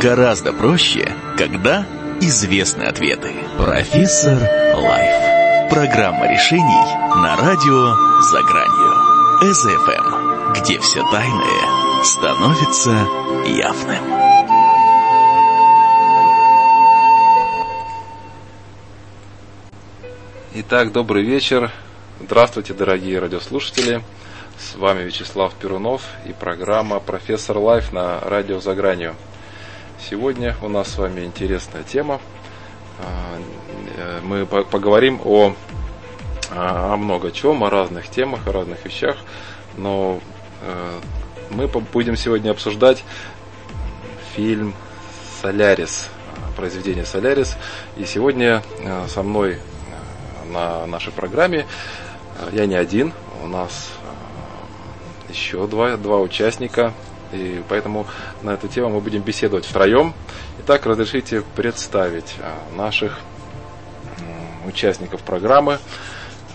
Гораздо проще, когда известны ответы. Профессор Лайф. Программа решений на радио «За гранью». СФМ, где все тайное становится явным. Итак, добрый вечер. Здравствуйте, дорогие радиослушатели. С вами Вячеслав Перунов и программа «Профессор Лайф» на радио «За гранью». Сегодня у нас с вами интересная тема. А, э, мы поговорим о, а, о много чем, о разных темах, о разных вещах, но э, мы будем сегодня обсуждать фильм «Солярис», произведение «Солярис». И сегодня э, со мной на нашей программе я не один, у нас еще два, два участника, и поэтому на эту тему мы будем беседовать втроем. Итак, разрешите представить а, наших участников программы.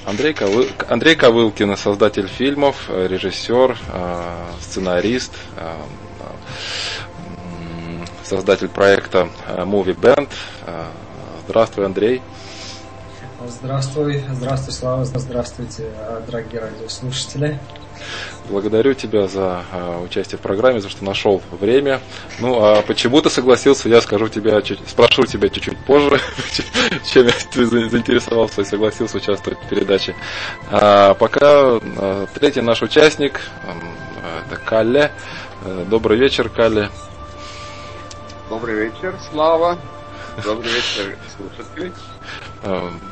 Андрей, Ковы... Андрей Ковылкин, создатель фильмов, режиссер, а, сценарист, а, создатель проекта Movie Band. Здравствуй, Андрей. Здравствуй, здравствуй, Слава, здравствуйте, дорогие радиослушатели. Благодарю тебя за а, участие в программе, за что нашел время. Ну, а почему ты согласился, я скажу тебе, спрошу тебя чуть-чуть позже, чем ты заинтересовался и согласился участвовать в передаче. А пока а, третий наш участник, это Калле. Э, добрый вечер, Калле. Добрый вечер, Слава. Добрый вечер, слушатели.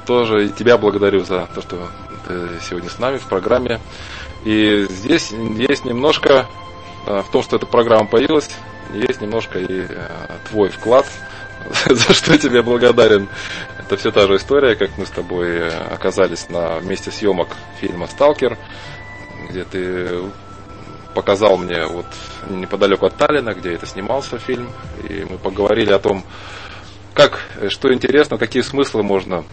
Тоже и тебя благодарю за то, что ты сегодня с нами в программе. И здесь есть немножко, э, в том, что эта программа появилась, есть немножко и э, твой вклад, за что тебе благодарен. Это все та же история, как мы с тобой э, оказались на месте съемок фильма «Сталкер», где ты показал мне вот неподалеку от Таллина, где это снимался фильм, и мы поговорили о том, как, что интересно, какие смыслы можно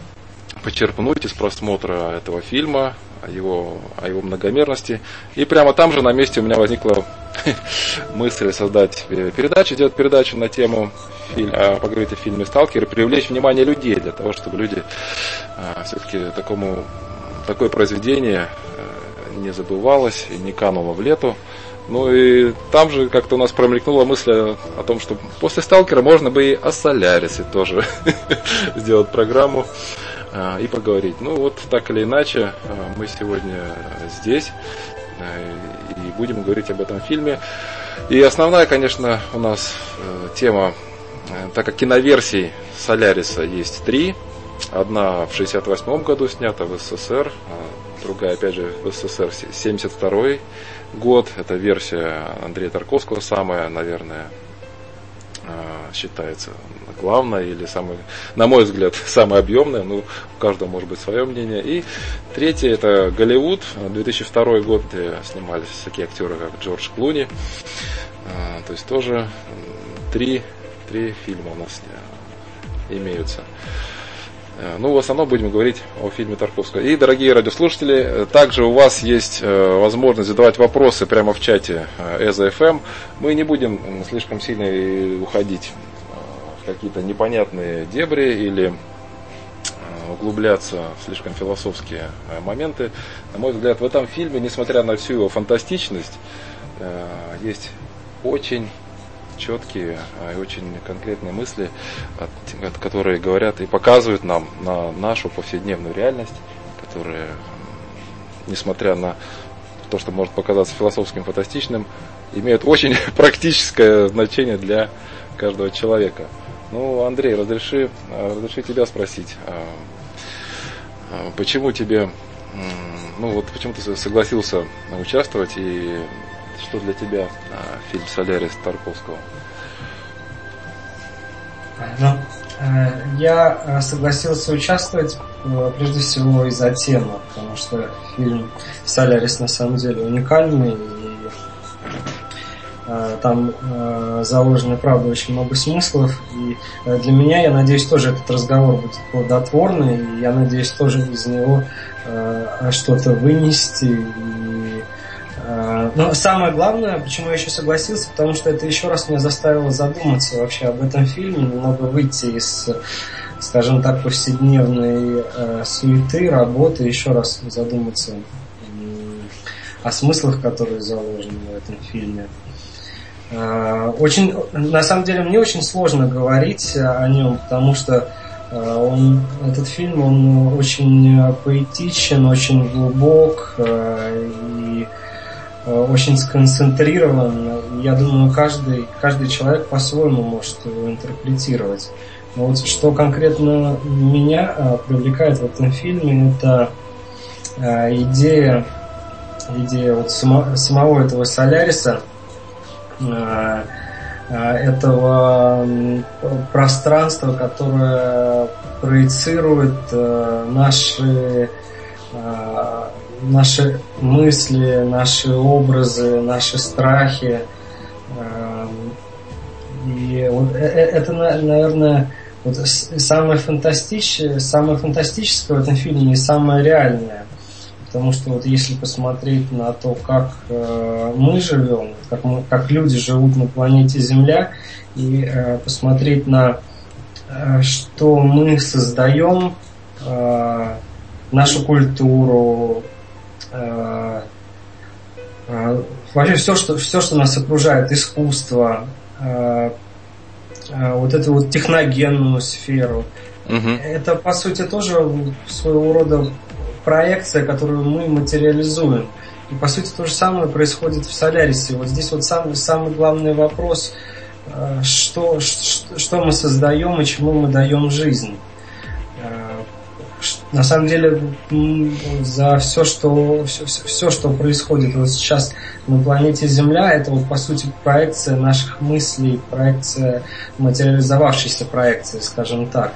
почерпнуть из просмотра этого фильма, о его, о его многомерности. И прямо там же на месте у меня возникла мысль создать передачу, сделать передачу на тему а, поговорить о фильме «Сталкер» и привлечь внимание людей для того, чтобы люди а, все-таки такому, такое произведение а, не забывалось и не кануло в лету. Ну и там же как-то у нас промелькнула мысль о том, что после «Сталкера» можно бы и о «Солярисе» тоже сделать программу. А, и поговорить. Ну вот так или иначе, а, мы сегодня здесь а, и будем говорить об этом фильме. И основная, конечно, у нас э, тема, э, так как киноверсий Соляриса есть три. Одна в 68 году снята в СССР, другая, опять же, в СССР 72 год. Это версия Андрея Тарковского, самая, наверное, считается главная или самая, на мой взгляд, самая объемная, ну, у каждого может быть свое мнение. И третье это Голливуд, 2002 год, где снимались такие актеры, как Джордж Клуни. А, то есть тоже три, три фильма у нас имеются. Э, ну, в основном будем говорить о фильме Тарковского. И, дорогие радиослушатели, также у вас есть э, возможность задавать вопросы прямо в чате ЭЗФМ. Мы не будем слишком сильно уходить какие-то непонятные дебри или э, углубляться в слишком философские э, моменты. На мой взгляд, в этом фильме, несмотря на всю его фантастичность, э, есть очень четкие и очень конкретные мысли, которые говорят и показывают нам на нашу повседневную реальность, которые, несмотря на то, что может показаться философским, фантастичным, имеют очень практическое значение для каждого человека. Ну, Андрей, разреши, а, разреши тебя спросить, а, а, почему тебе, ну вот почему ты согласился участвовать и что для тебя фильм «Солярис» Тарковского? Ну, э, я согласился участвовать э, прежде всего из-за темы, потому что фильм «Солярис» на самом деле уникальный, Э, там э, заложено, правда, очень много смыслов. И э, для меня, я надеюсь, тоже этот разговор будет плодотворный. И я надеюсь тоже из него что-то вынести Но самое главное, почему я еще согласился, потому что это еще раз меня заставило задуматься вообще об этом фильме, немного выйти из, скажем так, повседневной э, суеты, работы, еще раз задуматься о смыслах, которые заложены в этом фильме. Э, очень, на самом деле, мне очень сложно говорить о нем, потому что э, он, этот фильм, он очень поэтичен, очень глубок э, и очень сконцентрирован. Я думаю, каждый, каждый человек по-своему может его интерпретировать. Но вот что конкретно меня привлекает в этом фильме, это идея, идея вот само, самого этого Соляриса – Э, э, этого пространства, которое проецирует э, наши наши мысли, наши образы, наши страхи. И вот это, наверное, вот самое фантастическое, самое фантастическое в этом фильме и самое реальное. Потому что вот если посмотреть на то, как э, мы живем, как, мы, как люди живут на планете Земля, и э, посмотреть на э, что мы создаем, э, нашу культуру, э, э, вообще все что, все, что нас окружает, искусство, э, э, вот эту вот техногенную сферу, угу. это по сути тоже своего рода проекция, которую мы материализуем. И по сути то же самое происходит в Солярисе. Вот здесь вот самый, самый главный вопрос, э, что, что, что мы создаем и чему мы даем жизнь. Э, на самом деле за все, что, все, все, что происходит вот сейчас на планете Земля, это вот по сути проекция наших мыслей, проекция, материализовавшейся проекции, скажем так.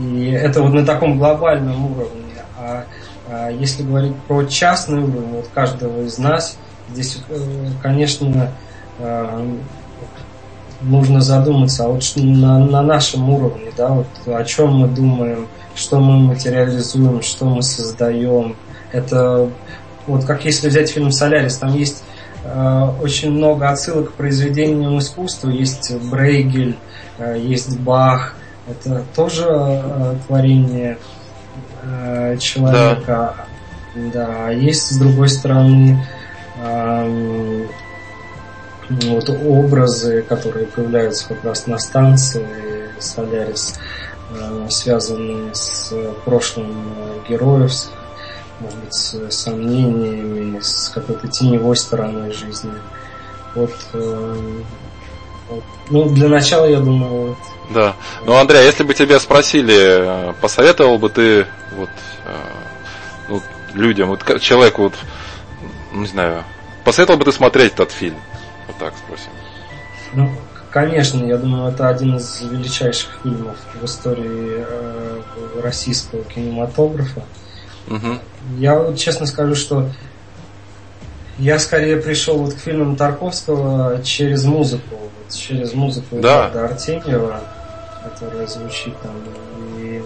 И это вот на таком глобальном уровне. А, а если говорить про частный уровень вот каждого из нас, здесь, э, конечно, э, нужно задуматься, а вот на, на нашем уровне, да, вот о чем мы думаем, что мы материализуем, что мы создаем. Это вот как если взять фильм «Солярис», там есть э, очень много отсылок к произведениям искусства. Есть Брейгель, есть Бах. Это тоже творение э, человека. Да. да. Есть с другой стороны э, вот образы, которые появляются как раз на станции Солярис, э, связанные с прошлым героев, с, может быть, с сомнениями, с какой-то теневой стороной жизни. Э, вот. Ну, для начала, я думаю, вот, да. Ну, Андрей, а если бы тебя спросили, э, посоветовал бы ты вот, э, ну, людям, вот человеку, вот, ну, не знаю, посоветовал бы ты смотреть этот фильм? Вот так спросим. Ну, конечно, я думаю, это один из величайших фильмов в истории э, российского кинематографа. Угу. Я вот честно скажу, что я скорее пришел вот к фильмам Тарковского через музыку, вот через музыку да. Артемьева которая звучит там. И,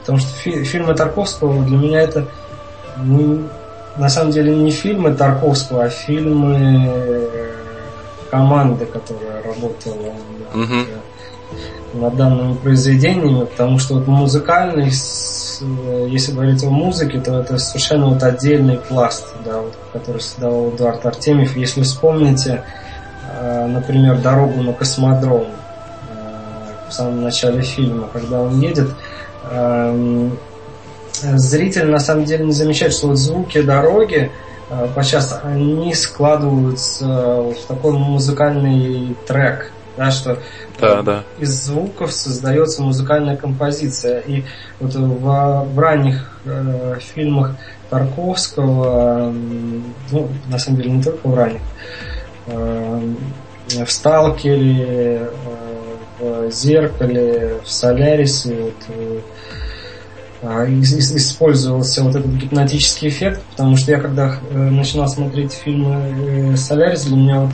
потому что фи- фильмы Тарковского для меня это не, на самом деле не фильмы Тарковского, а фильмы э, команды, которая работала угу. над, над данными произведениями, потому что вот музыкальный, если говорить о музыке, то это совершенно вот отдельный пласт, да, вот, который создавал Эдуард Артемьев. Если вспомните, э, например, «Дорогу на космодром», в самом начале фильма, когда он едет, эм, зритель на самом деле не замечает, что вот звуки дороги э, подчас они складываются в такой музыкальный трек, да, что да, да. из звуков создается музыкальная композиция. И вот в, в ранних э, фильмах Тарковского, ну, на самом деле не только в ранних, э, в Сталкере, э, в зеркале, в Солярисе вот, э, а, использовался вот этот гипнотический эффект, потому что я когда э, начинал смотреть фильмы э, Солярис, для меня вот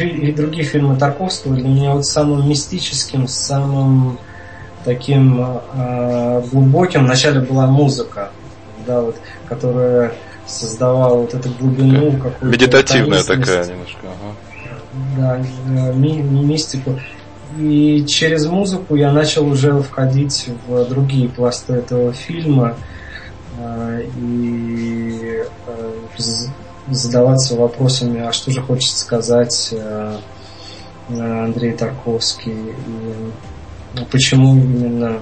и, другие фильмы Тарковского, для меня вот самым мистическим, самым таким глубоким. Вначале была музыка, да, вот, которая создавал вот эту глубину, какую-то Медитативная такая немножко. Ага. Да, э, ми, мистику. И через музыку я начал уже входить в другие пласты этого фильма э, и э, задаваться вопросами, а что же хочет сказать Андрей Тарковский, и почему именно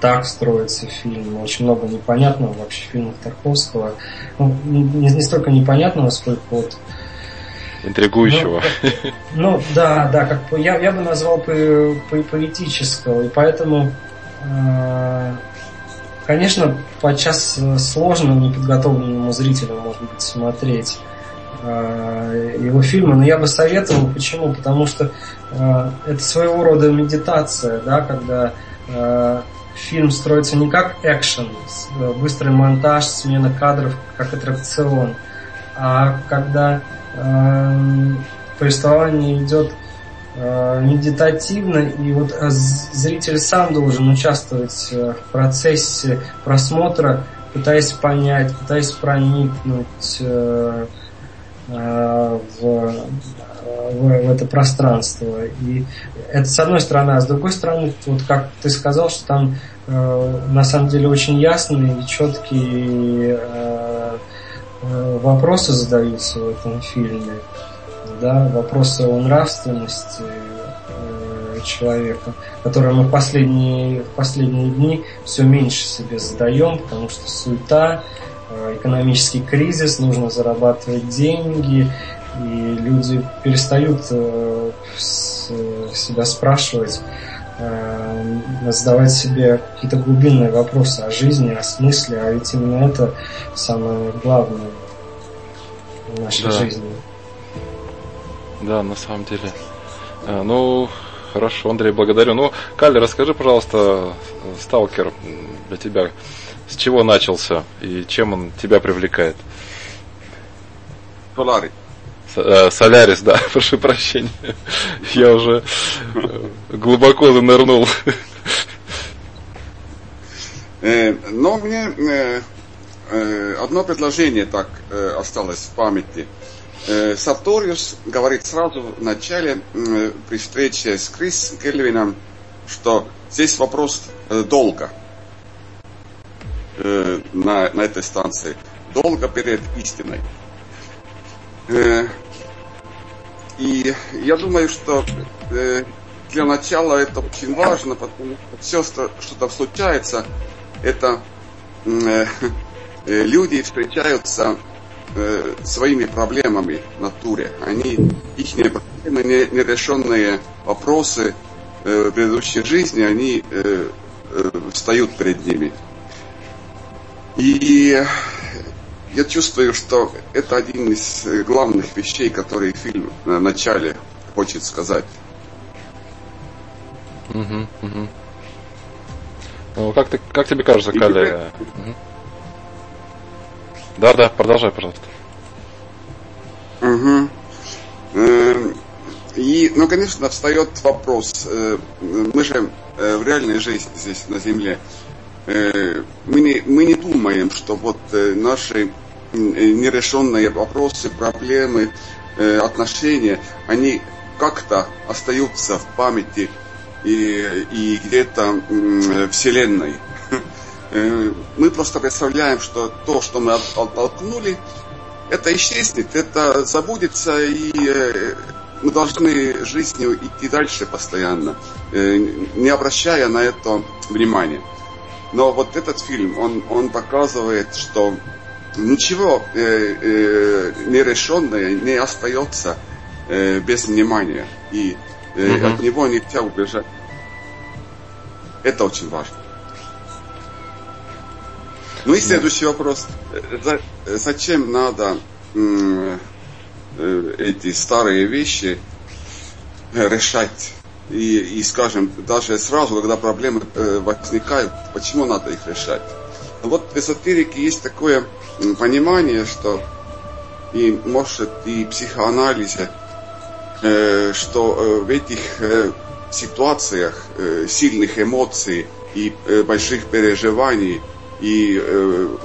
так строится фильм. Очень много непонятного вообще в фильмах Тарковского. Ну, не, не столько непонятного, сколько вот интригующего. Ну, ну да, да, как я, я бы назвал по, по, поэтического, и поэтому, э, конечно, подчас сложно неподготовленному зрителю, может быть, смотреть э, его фильмы, но я бы советовал, почему? Потому что э, это своего рода медитация, да, когда фильм строится не как экшен, э, быстрый монтаж, смена кадров, как аттракцион, а когда э, повествование идет э, медитативно, и вот э, зритель сам должен участвовать э, в процессе просмотра, пытаясь понять, пытаясь проникнуть э, э, в в, в это пространство. И это с одной стороны, а с другой стороны, вот как ты сказал, что там э, на самом деле очень ясные и четкие э, э, вопросы задаются в этом фильме. Да, вопросы о нравственности э, человека, которые мы в последние, в последние дни все меньше себе задаем, потому что суета, э, экономический кризис, нужно зарабатывать деньги, и люди перестают э, себя спрашивать, э, задавать себе какие-то глубинные вопросы о жизни, о смысле, а ведь именно это самое главное в нашей да. жизни. Да, на самом деле. А, ну, хорошо, Андрей, благодарю. Ну, Калли, расскажи, пожалуйста, сталкер для тебя, с чего начался и чем он тебя привлекает? Поларий. Э, Солярис, да, прошу прощения. Я уже э, глубоко занырнул. Э, но мне одно предложение так осталось в памяти. Сарториус говорит сразу в начале, при встрече с Крис Кельвином, что здесь вопрос долга на, на этой станции. Долго перед истиной. И я думаю, что э, для начала это очень важно, потому что все, что там случается, это э, э, люди встречаются э, своими проблемами в натуре. Они, их проблемы, нерешенные вопросы э, предыдущей жизни, они э, э, встают перед ними. И я чувствую, что это один из э, главных вещей, которые фильм в начале хочет сказать. Угу, угу. Ну, как, ты, как тебе кажется, И Каля? Теперь... Угу. Да, да, продолжай, пожалуйста. Угу. И, ну, конечно, встает вопрос. Э, мы же э, в реальной жизни здесь на Земле мы не, мы не думаем, что вот наши нерешенные вопросы, проблемы, э, отношения, они как-то остаются в памяти и, и где-то в Вселенной. Э, мы просто представляем, что то, что мы оттолкнули, это исчезнет, это забудется, и э, мы должны жизнью идти дальше постоянно, не обращая на это внимания. Но вот этот фильм, он, он показывает, что ничего э, э, нерешенное не остается э, без внимания. И э, угу. от него нельзя убежать. Это очень важно. Ну и следующий вопрос. За, зачем надо э, эти старые вещи решать? И, и, скажем, даже сразу, когда проблемы э, возникают, почему надо их решать? Вот в эзотерике есть такое понимание, что и может и психоанализе, э, что э, в этих э, ситуациях сильных эмоций и больших переживаний и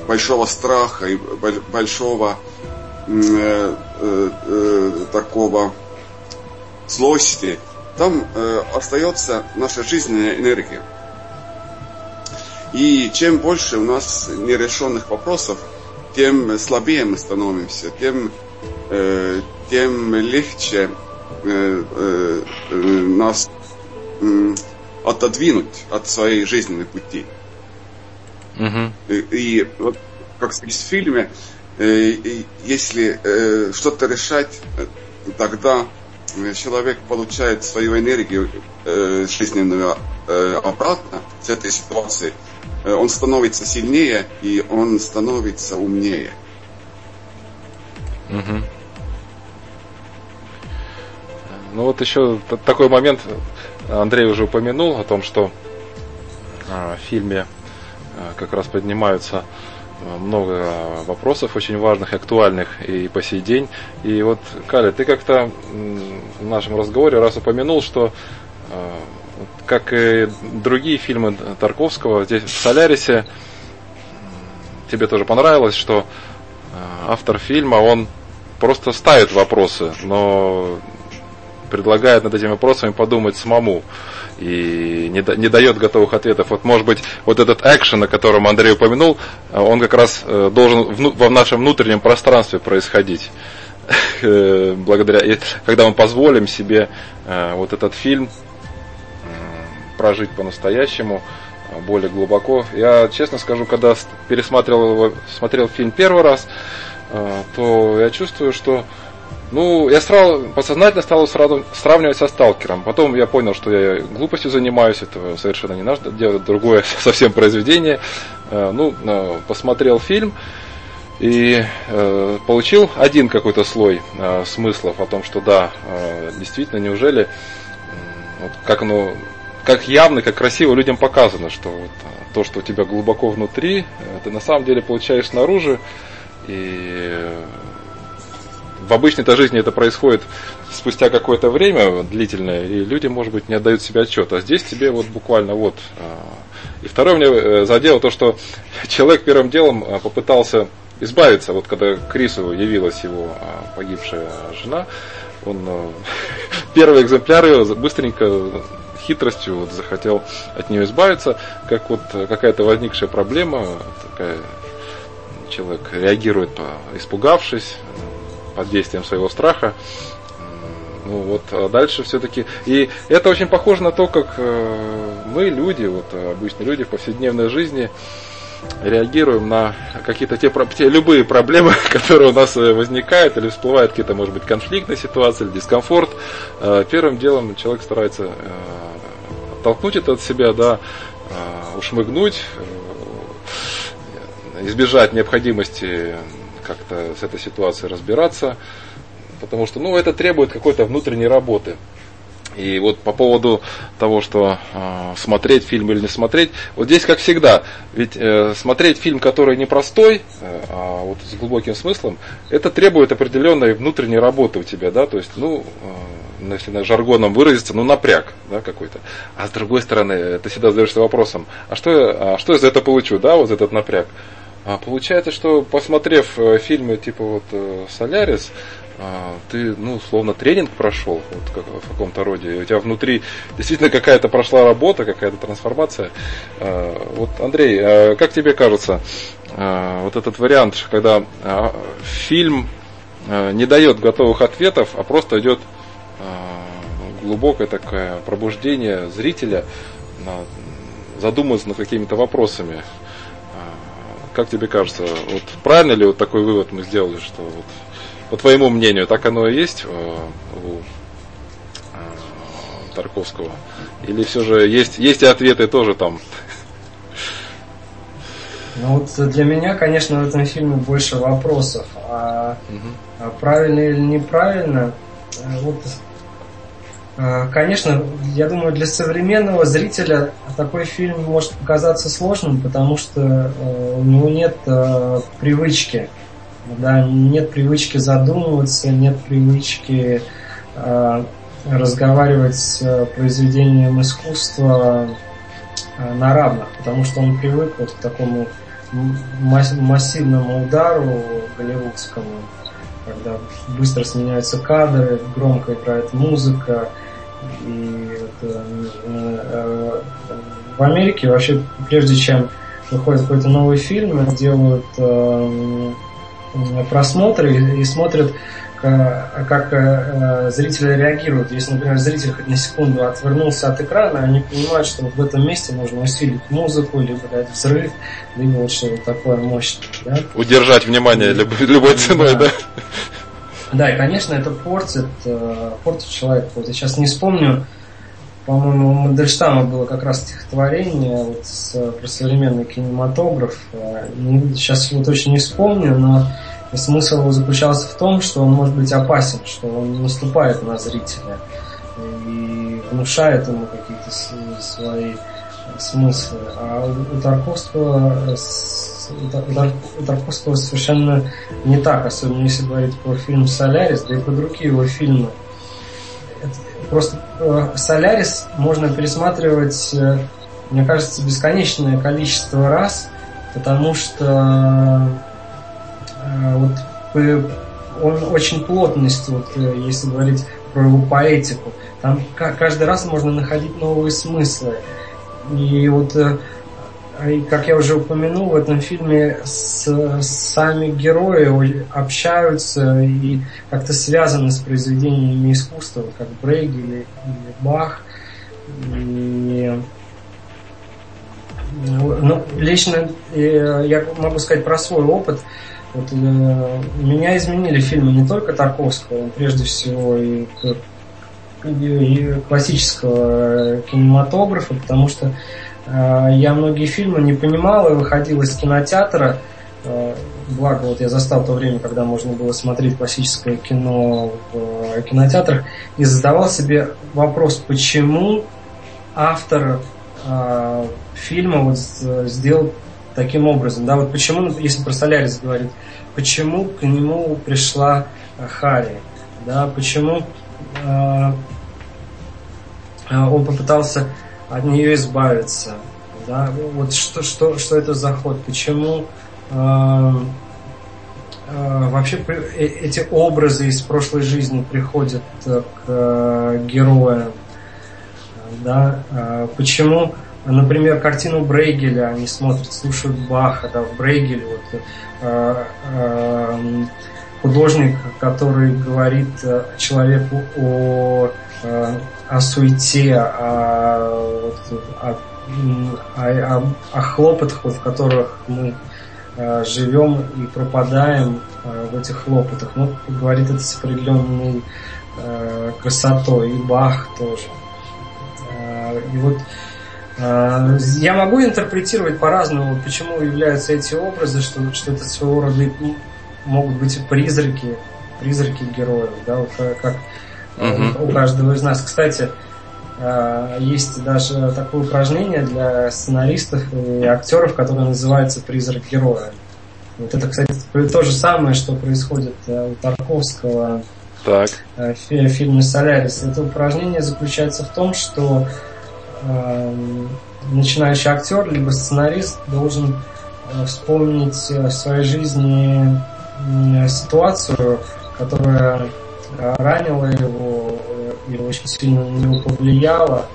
большого страха, и большого такого злости, там остается наша жизненная энергия. И чем больше у нас нерешенных вопросов, тем слабее мы становимся, тем, э, тем легче э, э, э нас э, отодвинуть от своей жизненной пути. Угу. И, и вот как в фильме, э, если э, что-то решать, э, тогда человек получает свою энергию э, жизненную э, обратно с этой ситуации, э, он становится сильнее и он становится умнее. Угу. Ну вот еще такой момент Андрей уже упомянул о том, что а, в фильме а, как раз поднимаются много вопросов очень важных, актуальных и по сей день. И вот, Каля, ты как-то в нашем разговоре раз упомянул, что как и другие фильмы Тарковского, здесь в Солярисе тебе тоже понравилось, что автор фильма, он просто ставит вопросы, но предлагает над этими вопросами подумать самому и не, не дает готовых ответов. Вот может быть вот этот экшен, о котором Андрей упомянул, он как раз э, должен в, в нашем внутреннем пространстве происходить. Э, благодаря, когда мы позволим себе э, вот этот фильм прожить по-настоящему, более глубоко. Я честно скажу, когда пересматривал его, смотрел фильм первый раз, то я чувствую, что ну, я сразу, подсознательно стал сразу сравнивать со сталкером. Потом я понял, что я глупостью занимаюсь, это совершенно не надо делать другое совсем произведение. Э, ну, посмотрел фильм и э, получил один какой-то слой смыслов о том, что да, действительно, неужели вот как оно как явно, как красиво людям показано, что вот, то, что у тебя глубоко внутри, ты на самом деле получаешь снаружи, и в обычной-то жизни это происходит спустя какое-то время длительное, и люди, может быть, не отдают себе отчет. А здесь тебе вот буквально вот. А, и второе мне э, задело то, что человек первым делом а, попытался избавиться, вот когда Крису явилась его а, погибшая жена, он первый экземпляр ее быстренько хитростью вот захотел от нее избавиться, как вот какая-то возникшая проблема, такая, человек реагирует, испугавшись, под действием своего страха. Ну вот, а дальше все-таки... И это очень похоже на то, как э, мы, люди, вот обычные люди в повседневной жизни, реагируем на какие-то те, те любые проблемы, которые у нас э, возникают, или всплывают какие-то, может быть, конфликтные ситуации, или дискомфорт. Э, первым делом человек старается оттолкнуть это от себя, да, ушмыгнуть, избежать необходимости как-то с этой ситуацией разбираться, потому что, ну, это требует какой-то внутренней работы. И вот по поводу того, что э, смотреть фильм или не смотреть, вот здесь как всегда, ведь э, смотреть фильм, который непростой, э, а вот с глубоким смыслом, это требует определенной внутренней работы у тебя, да, то есть, ну, э, если на жаргоном выразиться, ну, напряг, да, какой-то. А с другой стороны, ты всегда задаешься вопросом, а что, а что я за это получу, да, вот этот напряг? А получается, что посмотрев э, фильмы типа вот э, Солярис, а, ты, ну, словно тренинг прошел вот, как, в каком-то роде. У тебя внутри действительно какая-то прошла работа, какая-то трансформация. А, вот, Андрей, а как тебе кажется, вот этот вариант, когда фильм не дает готовых ответов, а просто идет глубокое такое пробуждение зрителя задуматься над какими-то вопросами. Как тебе кажется, вот правильно ли вот такой вывод мы сделали, что вот, по твоему мнению, так оно и есть э, у э, Тарковского? Или все же есть, есть и ответы тоже там? Ну вот для меня, конечно, в этом фильме больше вопросов. А, угу. правильно или неправильно, э, вот конечно, я думаю, для современного зрителя такой фильм может показаться сложным, потому что э, у него нет э, привычки, да, нет привычки задумываться, нет привычки э, разговаривать с произведением искусства на равных, потому что он привык вот к такому массивному удару голливудскому, когда быстро сменяются кадры, громко играет музыка. И это, э, в Америке вообще, прежде чем выходит какой-то новый фильм, делают э, просмотры и, и смотрят Э, как э, зрители реагируют. Если, например, зритель хоть на секунду отвернулся от экрана, они понимают, что вот в этом месте нужно усилить музыку, либо дать взрыв, либо вот что-то такое мощное. Да? Удержать внимание любой, любой ценой, да. да? Да, и, конечно, это портит, э, портит человека. Вот я сейчас не вспомню, по-моему, у Мандельштама было как раз стихотворение вот, с, про современный кинематограф. Сейчас его точно не вспомню, но смысл его заключался в том, что он может быть опасен, что он наступает на зрителя и внушает ему какие-то свои смыслы. А у Тарковского, у Тарковского совершенно не так, особенно если говорить про фильм «Солярис», да и про другие его фильмы. Просто э, «Солярис» можно пересматривать, э, мне кажется, бесконечное количество раз, потому что Э, вот он очень плотность, вот, если говорить про его поэтику. Там каждый раз можно находить новые смыслы. И вот, э, как я уже упомянул, в этом фильме с, сами герои общаются и как-то связаны с произведениями искусства, как Брейгель или, Бах. И ну, лично я могу сказать про свой опыт. Вот, э, меня изменили фильмы не только Тарковского, прежде всего и, и классического кинематографа, потому что э, я многие фильмы не понимал и выходил из кинотеатра. Э, благо, вот я застал то время, когда можно было смотреть классическое кино в э, кинотеатрах, и задавал себе вопрос, почему автор э, фильма вот сделал таким образом. Да, вот почему, если про Солярис говорить, почему к нему пришла э, Хари, да, почему э, э, он попытался от нее избавиться, да, вот что, что, что это за ход, почему э, э, вообще э, эти образы из прошлой жизни приходят к э, героям, да, э, почему Например, картину Брейгеля они смотрят, слушают Баха, да, в Брейгеле вот, э, э, художник, который говорит э, человеку о, э, о суете, о, о, о, о хлопотах, в которых мы э, живем и пропадаем э, в этих хлопотах. Ну, говорит это с определенной э, красотой, и Бах тоже. Э, и вот Э, я могу интерпретировать по-разному, почему являются эти образы, что, что это своего рода могут быть призраки, призраки героев, да, вот как угу. у каждого из нас. Кстати, э, есть даже такое упражнение для сценаристов и актеров, которое называется «Призрак героя». Вот это, кстати, то же самое, что происходит у Тарковского так. в фильме «Солярис». Это упражнение заключается в том, что Эм, начинающий актер, либо сценарист должен э, вспомнить э, в своей жизни ситуацию, которая э, ранила его или очень сильно на него повлияла,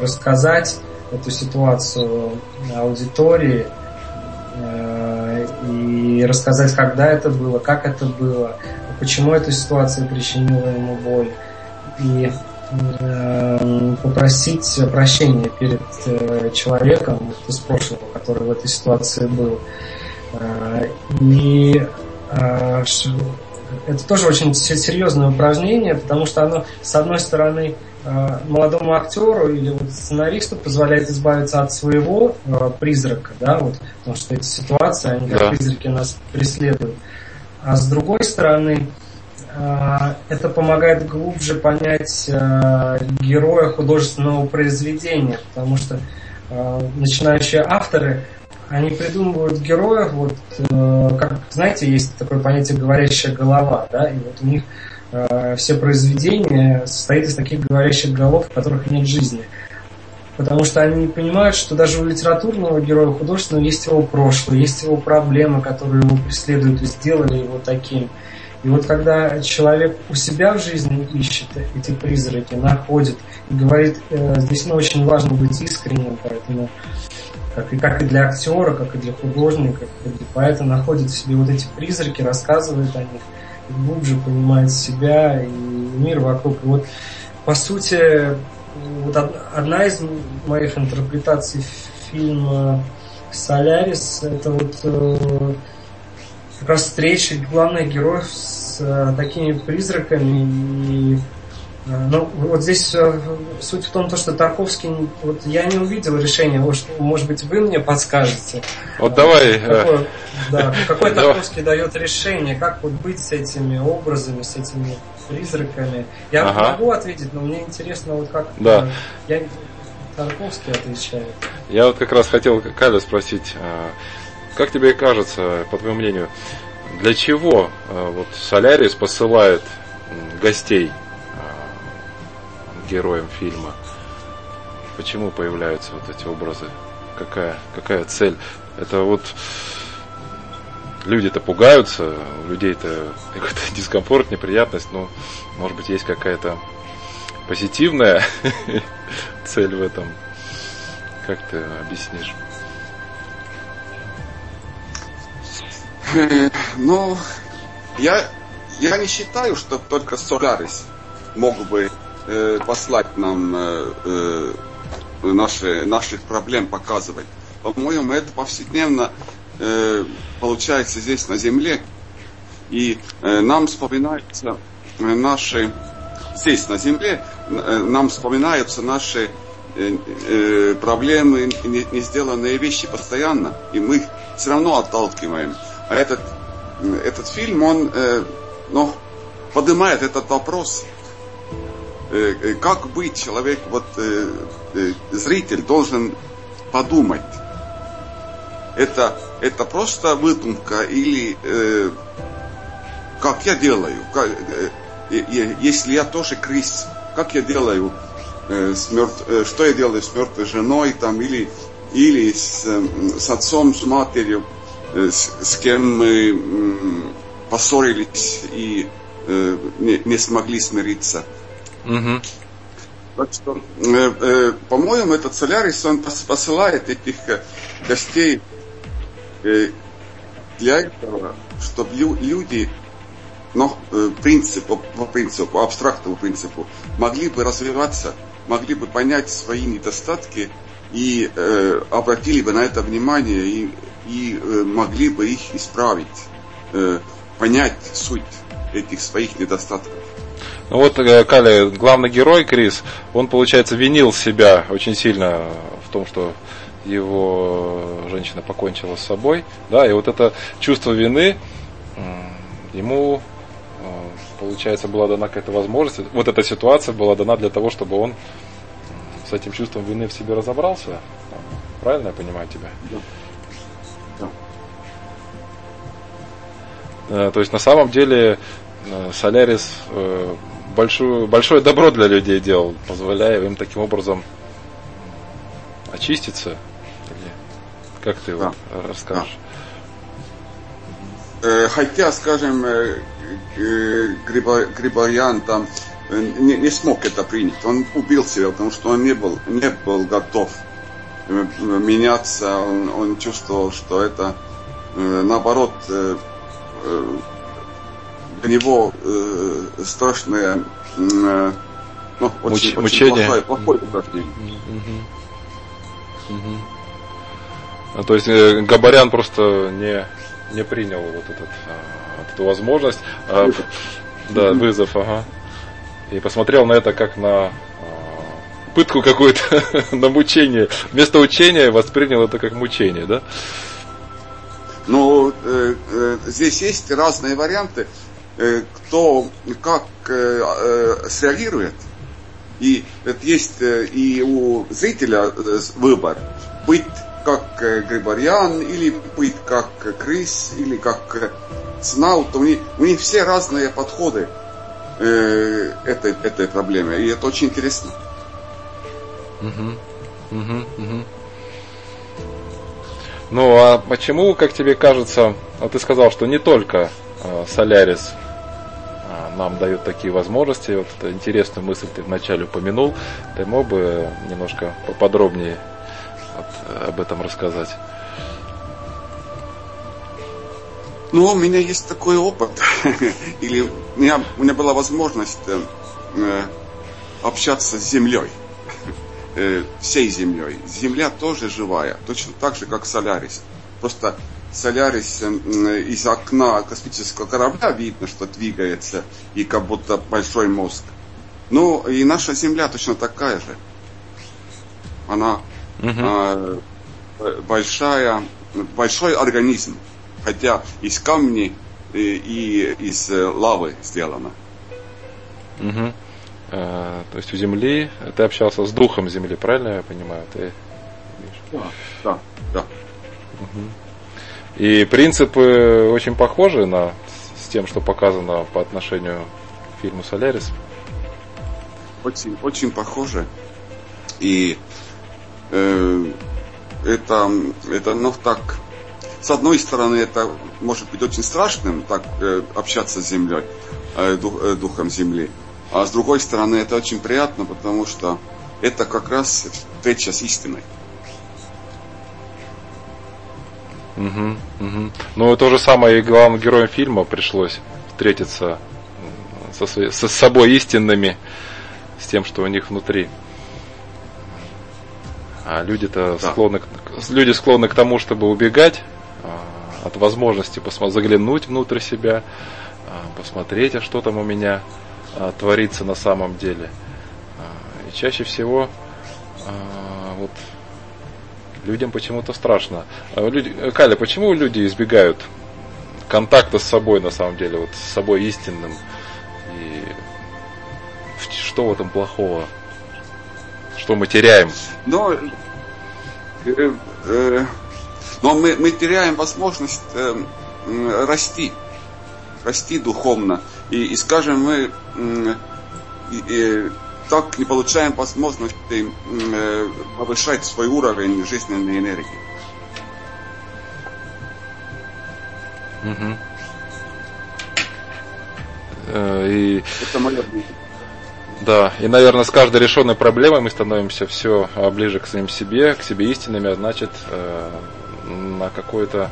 рассказать эту ситуацию аудитории и рассказать, когда это было, как это было, почему эта ситуация причинила ему боль. И Эм, попросить прощения перед э, человеком из прошлого, который в этой ситуации был. Э, и э, это тоже очень серьезное упражнение, потому что оно, с одной стороны, молодому актеру или вот сценаристу позволяет избавиться от своего призрака, да, вот, потому что эти ситуации, они как да. призраки нас преследуют. А с другой стороны, а, это помогает глубже понять героя художественного произведения, потому что начинающие авторы, они придумывают героев, вот, э, как, знаете, есть такое понятие говорящая голова, да, и вот у них все произведения состоят из таких говорящих голов, в которых нет жизни. Потому что они понимают, что даже у литературного героя художественного есть его прошлое, есть его проблемы, которые его преследуют и сделали его таким. И вот когда человек у себя в жизни ищет эти призраки, находит и говорит, э, здесь ну, очень важно быть искренним, поэтому как и, как и для актера, как и для художника, как и для поэта, находит в себе вот эти призраки, рассказывает о них, и глубже понимает себя и мир вокруг. И вот, по сути, вот одна из моих интерпретаций фильма «Солярис» это вот э, как раз встреча главных героев с э, такими призраками и ну, вот здесь э, суть в том, что Тарковский, вот я не увидел решения, вот, может быть, вы мне подскажете. Вот давай. Какой, да, какой Тарковский дает решение, как вот быть с этими образами, с этими призраками. Я ага. могу ответить, но мне интересно, вот как да. я, Тарковский отвечает. Я вот как раз хотел Каля спросить, как тебе кажется, по твоему мнению, для чего вот Солярис посылает гостей героям фильма? Почему появляются вот эти образы? Какая, какая цель? Это вот люди-то пугаются, у людей-то какой-то дискомфорт, неприятность, но может быть есть какая-то позитивная цель в этом. Как ты объяснишь? Ну, я, я не считаю, что только Солярис мог бы э, послать нам э, э, наши, наших проблем показывать. По-моему, это повседневно э, получается здесь на Земле. И э, нам вспоминаются наши, здесь на Земле, э, нам вспоминаются наши э, э, проблемы, не, не сделанные вещи постоянно, и мы их все равно отталкиваем. А этот, этот фильм, он э, ну, поднимает этот вопрос, э, э, как быть человек, вот э, э, зритель должен подумать. Это, это просто выдумка или э, как я делаю, как, э, э, если я тоже крыс, как я делаю э, с мертв, э, что я делаю с мертвой женой там или или с, э, с отцом, с матерью, Э, с, с кем мы поссорились и э, не, не смогли смириться. Угу. Так что, э, э, по-моему, этот Солярис, он посылает этих э, гостей э, для этого, чтобы лю, люди, ну, э, по принципу, абстрактному принципу, могли бы развиваться, могли бы понять свои недостатки и э, обратили бы на это внимание и и э, могли бы их исправить, э, понять суть этих своих недостатков. Ну вот, э, Кали, главный герой Крис, он, получается, винил себя очень сильно в том, что его женщина покончила с собой, да, и вот это чувство вины ему, получается, была дана какая-то возможность, вот эта ситуация была дана для того, чтобы он с этим чувством вины в себе разобрался. Правильно я понимаю тебя? Да. Э, то есть на самом деле э, Солярис э, большое, добро для людей делал, позволяя им таким образом очиститься. Как ты да. вот расскажешь? Да. Хотя, скажем, Грибоян там не, не смог это принять. Он убил себя, потому что он не был, не был готов меняться. Он, он чувствовал, что это наоборот э, для него э, страшное, э, ну, очень, Муч, очень плохое, плохое упражнение. А, то есть э, Габарян просто не, не принял вот этот, а, эту возможность. А, вызов. Да, вызов, ага. И посмотрел на это как на а, пытку какую-то, на мучение. Вместо учения воспринял это как мучение, да? Но э, э, здесь есть разные варианты, э, кто как э, э, среагирует. И это есть э, и у зрителя э, выбор быть как э, Григорьян, или быть как э, Крис, или как э, Снаут. У них, у них все разные подходы э, этой, этой проблеме. И это очень интересно. Ну а почему, как тебе кажется, вот ты сказал, что не только э, Солярис э, нам дает такие возможности. Вот это интересную мысль ты вначале упомянул. Ты мог бы немножко поподробнее вот, об этом рассказать? Ну, у меня есть такой опыт. Или у меня, у меня была возможность э, э общаться с землей. Э, всей землей. Земля тоже живая, точно так же, как Солярис. Просто Солярис э, из окна космического корабля видно, что двигается, и как будто большой мозг. Ну, и наша Земля точно такая же. Она угу. большая, большой организм, хотя из камней и, и из лавы сделана. Угу. А, то есть у Земли, ты общался с духом Земли, правильно я понимаю? Ты... Да, да, да. Угу. И принципы очень похожи на с тем, что показано по отношению к фильму Солярис. Очень, очень похоже. И э, это, это, ну так, с одной стороны, это может быть очень страшным, так э, общаться с землей, э, дух, э, духом земли. А с другой стороны, это очень приятно, потому что это как раз встреча с истиной. Угу, угу. Ну, то же самое и главным героям фильма пришлось встретиться со, со собой истинными, с тем, что у них внутри. А люди-то да. склонны, люди склонны к тому, чтобы убегать а, от возможности посмотреть, заглянуть внутрь себя, а, посмотреть, а что там у меня а, творится на самом деле. И чаще всего вот людям почему-то страшно. А, люди, Каля, почему люди избегают контакта с собой на самом деле, вот с собой истинным? И что в этом плохого? Что мы теряем? Но, э, э, но мы, мы теряем возможность э, расти, расти духовно. И, и скажем, мы и, и, так не получаем возможности э, повышать свой уровень жизненной энергии. Угу. И... Это моя да, и, наверное, с каждой решенной проблемой мы становимся все ближе к самим себе, к себе истинными, а значит, э, на какое-то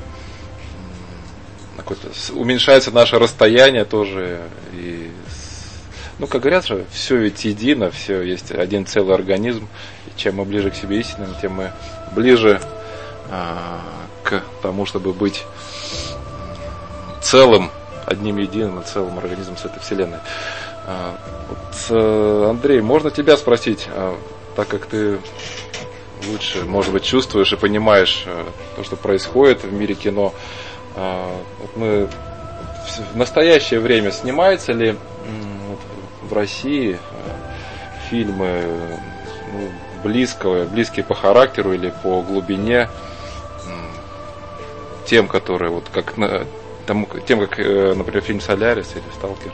какое-то уменьшается наше расстояние тоже и ну, как говорят же, все ведь едино, все есть один целый организм. И чем мы ближе к себе истинным, тем мы ближе а, к тому, чтобы быть целым, одним единым и целым организмом с этой вселенной. А, вот, а, Андрей, можно тебя спросить, а, так как ты лучше, может быть, чувствуешь и понимаешь а, то, что происходит в мире кино, а, вот мы в настоящее время снимается ли в России э, фильмы ну, близкого, близкие по характеру или по глубине тем, которые вот как тому, тем, как, э, например, фильм Солярис или Сталкер,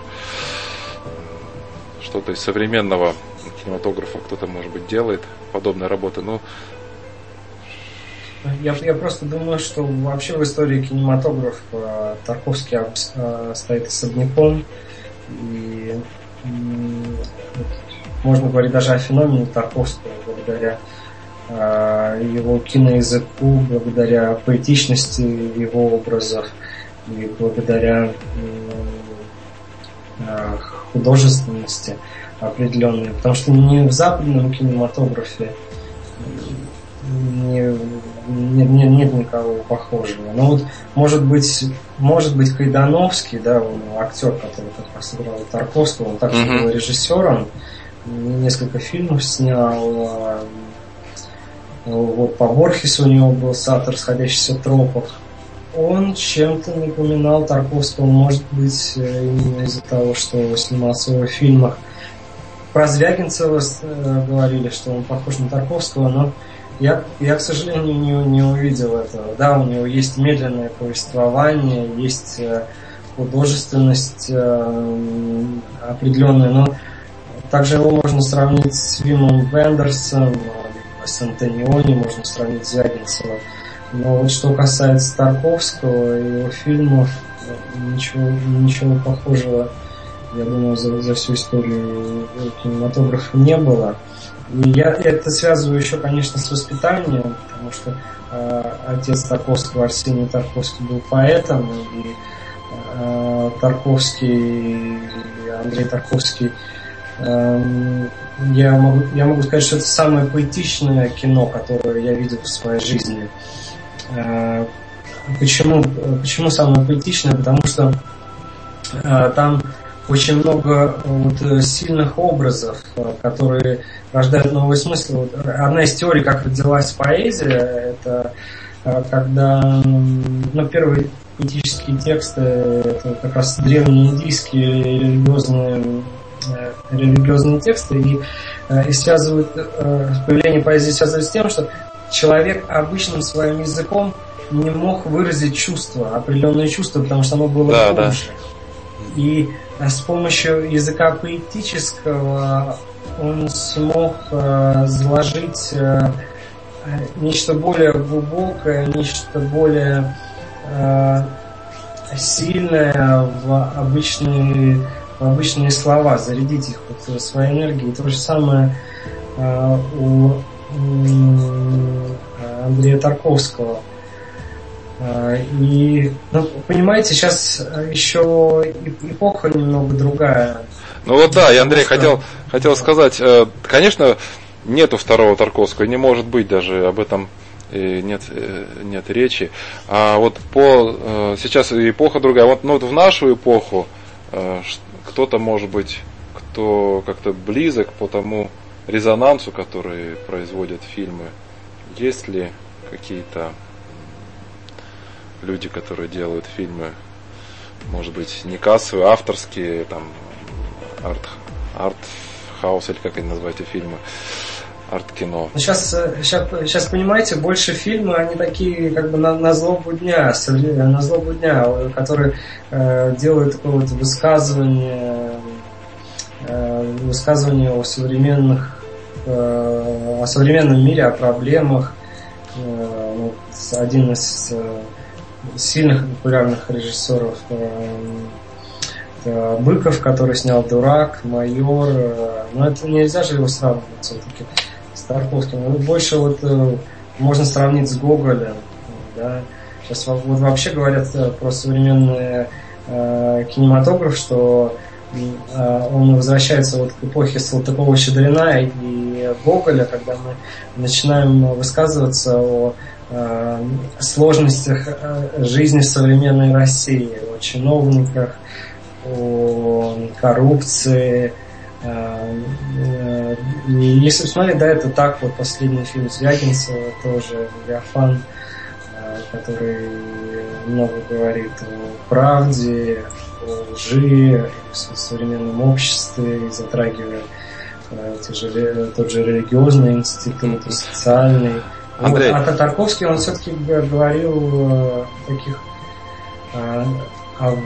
что-то из современного кинематографа кто-то, может быть, делает подобные работы. Ну, я, я просто думаю, что вообще в истории кинематографа э, Тарковский стоит особняком. И можно говорить даже о феномене Тарковского благодаря э, его киноязыку, благодаря поэтичности его образов и благодаря э, художественности определенной. Потому что не в западном кинематографе не, нет, нет, нет никого похожего. Но вот, может быть, может быть, Кайдановский, да, он актер, который как раз сыграл Тарковского, он также mm-hmm. был режиссером, несколько фильмов снял. А, вот по Борхесу у него был сад расходящихся тропов. Он чем-то напоминал Тарковского, может быть, э, именно из-за того, что снимался в его фильмах. Про Звягинцева э, говорили, что он похож на Тарковского, но я, я, к сожалению, не, не увидел этого. Да, у него есть медленное повествование, есть э, художественность э, определенная, но также его можно сравнить с Вимом Вендерсом, с Антониони, можно сравнить Звягинцева. Но вот что касается Тарковского и его фильмов, ничего, ничего похожего, я думаю, за, за всю историю кинематографа не было. Я это связываю еще, конечно, с воспитанием, потому что э, отец Тарковского, Арсений Тарковский, был поэтом, и э, Тарковский, Андрей Тарковский, э, я, могу, я могу сказать, что это самое поэтичное кино, которое я видел в своей жизни. Э, почему, почему самое поэтичное? Потому что э, там очень много вот, сильных образов, которые рождают новый смысл. Вот одна из теорий, как родилась поэзия, это э, когда ну, первые поэтические тексты, это как раз древние индийские религиозные, религиозные тексты, и, и связывают, появление поэзии связывают с тем, что человек обычным своим языком не мог выразить чувства, определенные чувства, потому что оно было да, глубже. Да. И э, с помощью языка поэтического он смог э, заложить э, нечто более глубокое, нечто более сильное в обычные, в обычные слова, зарядить их вот своей энергией. То же самое у Андрея Тарковского. А, и, ну, понимаете, сейчас еще эпоха немного другая. Ну вот да, я Андрей хотел, хотел сказать, э, конечно, нету второго Тарковского, не может быть даже об этом э, нет, э, нет речи. А вот по сейчас эпоха другая. Вот, ну, вот в нашу эпоху кто-то может быть, кто как-то близок по тому резонансу, который производят фильмы. Есть ли какие-то люди, которые делают фильмы, может быть, не кассовые, авторские, там, арт, арт хаус или как они называют эти фильмы, арт-кино. Сейчас, сейчас, сейчас, понимаете, больше фильмы, они такие как бы на, на злобу дня, на злобу дня, которые э, делают такое вот высказывание, э, высказывание о современных, э, о современном мире, о проблемах. Э, один из э, сильных популярных режиссеров это Быков, который снял «Дурак», «Майор». Но это нельзя же его сравнивать все-таки с Тарковским. Ну, больше вот э, можно сравнить с Гоголем. Да? Сейчас вот вообще говорят э, про современный э, кинематограф, что э, он возвращается вот к эпохе Салтыкова-Щедрина и Гоголя, когда мы начинаем высказываться о Э, сложностях э, жизни в современной России, о чиновниках, о коррупции. Э, и если посмотреть, да, это так, вот последний фильм Звягинцева, тоже Леофан, который много говорит о правде, о лжи, в современном обществе, и затрагивая тот же религиозный институт, социальный. Андрей. Вот, а Татарковский, он все-таки говорил о таких о, о,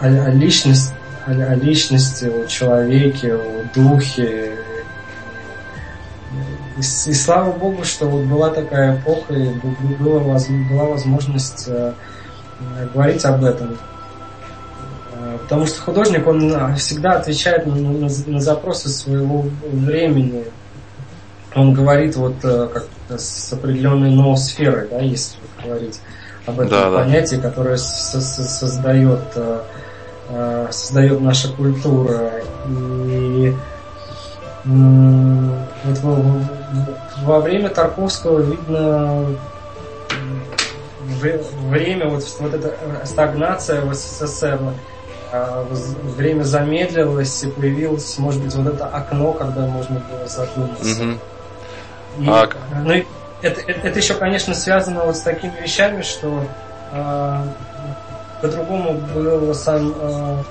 о, личности, о, о личности, о человеке, о духе. И, и слава богу, что вот была такая эпоха, и была, была возможность э, говорить об этом. Э, потому что художник, он всегда отвечает на, на, на запросы своего времени. Он говорит вот э, как с определенной ноосферой, да, если говорить об этом да, понятии, да. которое создает, э, э, создает наша культура. И вот во, во время Тарковского видно время, вот, вот эта стагнация в СССР, время замедлилось и появилось, может быть, вот это окно, когда можно было задуматься. Угу. И, а... Ну, это, это, это еще, конечно, связано вот с такими вещами, что э, по-другому была сам, э,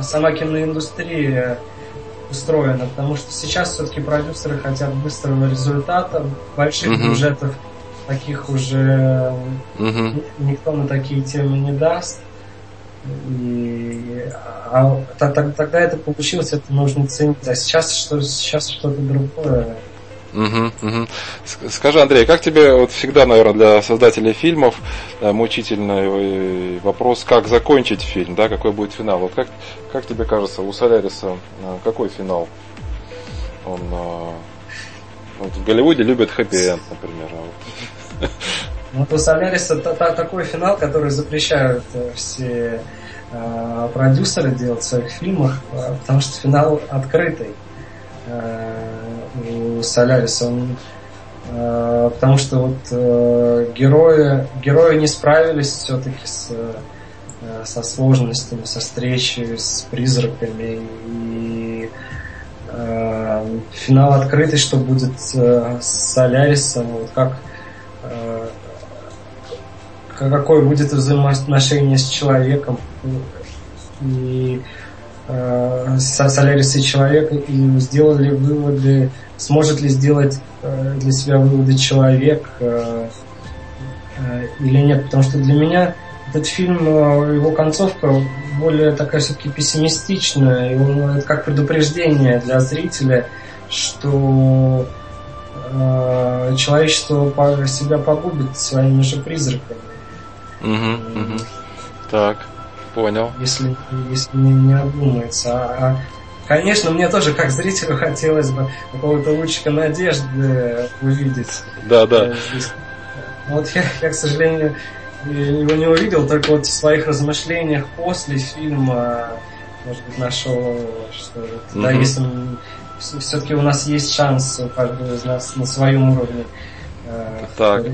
сама киноиндустрия устроена, потому что сейчас все-таки продюсеры хотят быстрого результата, больших uh-huh. бюджетов таких уже uh-huh. никто на такие темы не даст. И, а, а, тогда это получилось, это нужно ценить. А сейчас что сейчас что-то другое. Скажи, Андрей, как тебе вот всегда, наверное, для создателей фильмов э, мучительный вопрос, как закончить фильм, да, какой будет финал? Вот как, как тебе кажется, у Соляриса э, какой финал? Он э, вот в Голливуде любят хэппи-энд, например. А вот. Ну, у Соляриса такой финал, который запрещают все продюсеры делать в своих фильмах, потому что финал открытый Соляриса. Он, э, потому что вот э, герои, герои не справились все-таки с, э, со сложностями, со встречей с призраками. И э, финал открытый, что будет э, с Солярисом, вот как э, какое будет взаимоотношение с человеком. И э, Солярис и человек и сделали выводы, сможет ли сделать э, для себя выводы человек э, э, или нет. Потому что для меня этот фильм, э, его концовка более такая все-таки пессимистичная, и он, это как предупреждение для зрителя, что э, человечество себя погубит своими же призраками. Угу, угу. Так. Понял. Если, если не, не обдумается. А, а, конечно, мне тоже, как зрителю, хотелось бы какого-то лучика надежды увидеть. Да, да. Э, вот я, я, к сожалению, его не увидел, только вот в своих размышлениях после фильма, может быть, нашел, что mm-hmm. да, если все-таки у нас есть шанс у каждого из нас на своем уровне так.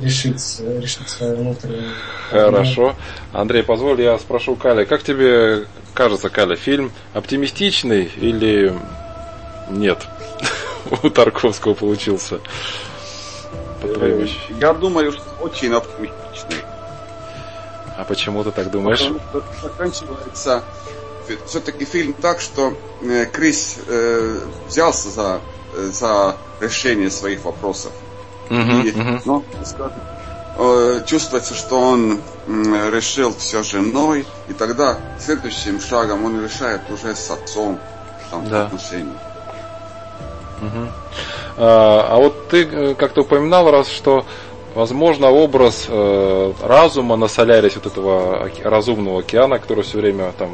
решить, решить свою внутреннюю... Хорошо. Андрей, позволь, я спрошу Каля, как тебе кажется, Каля, фильм оптимистичный или нет? У Тарковского получился. Э, я думаю, что очень оптимистичный. А почему ты так думаешь? заканчивается все-таки фильм так, что э, Крис э, взялся за, э, за решение своих вопросов. Uh-huh, и, uh-huh. Ну, скажем, э, чувствуется, что он решил все женой, и тогда следующим шагом он решает уже с отцом там, да. отношения. Угу. А, а вот ты э, как-то упоминал раз, что возможно образ э, разума на Солярисе, вот этого разумного океана, который все время там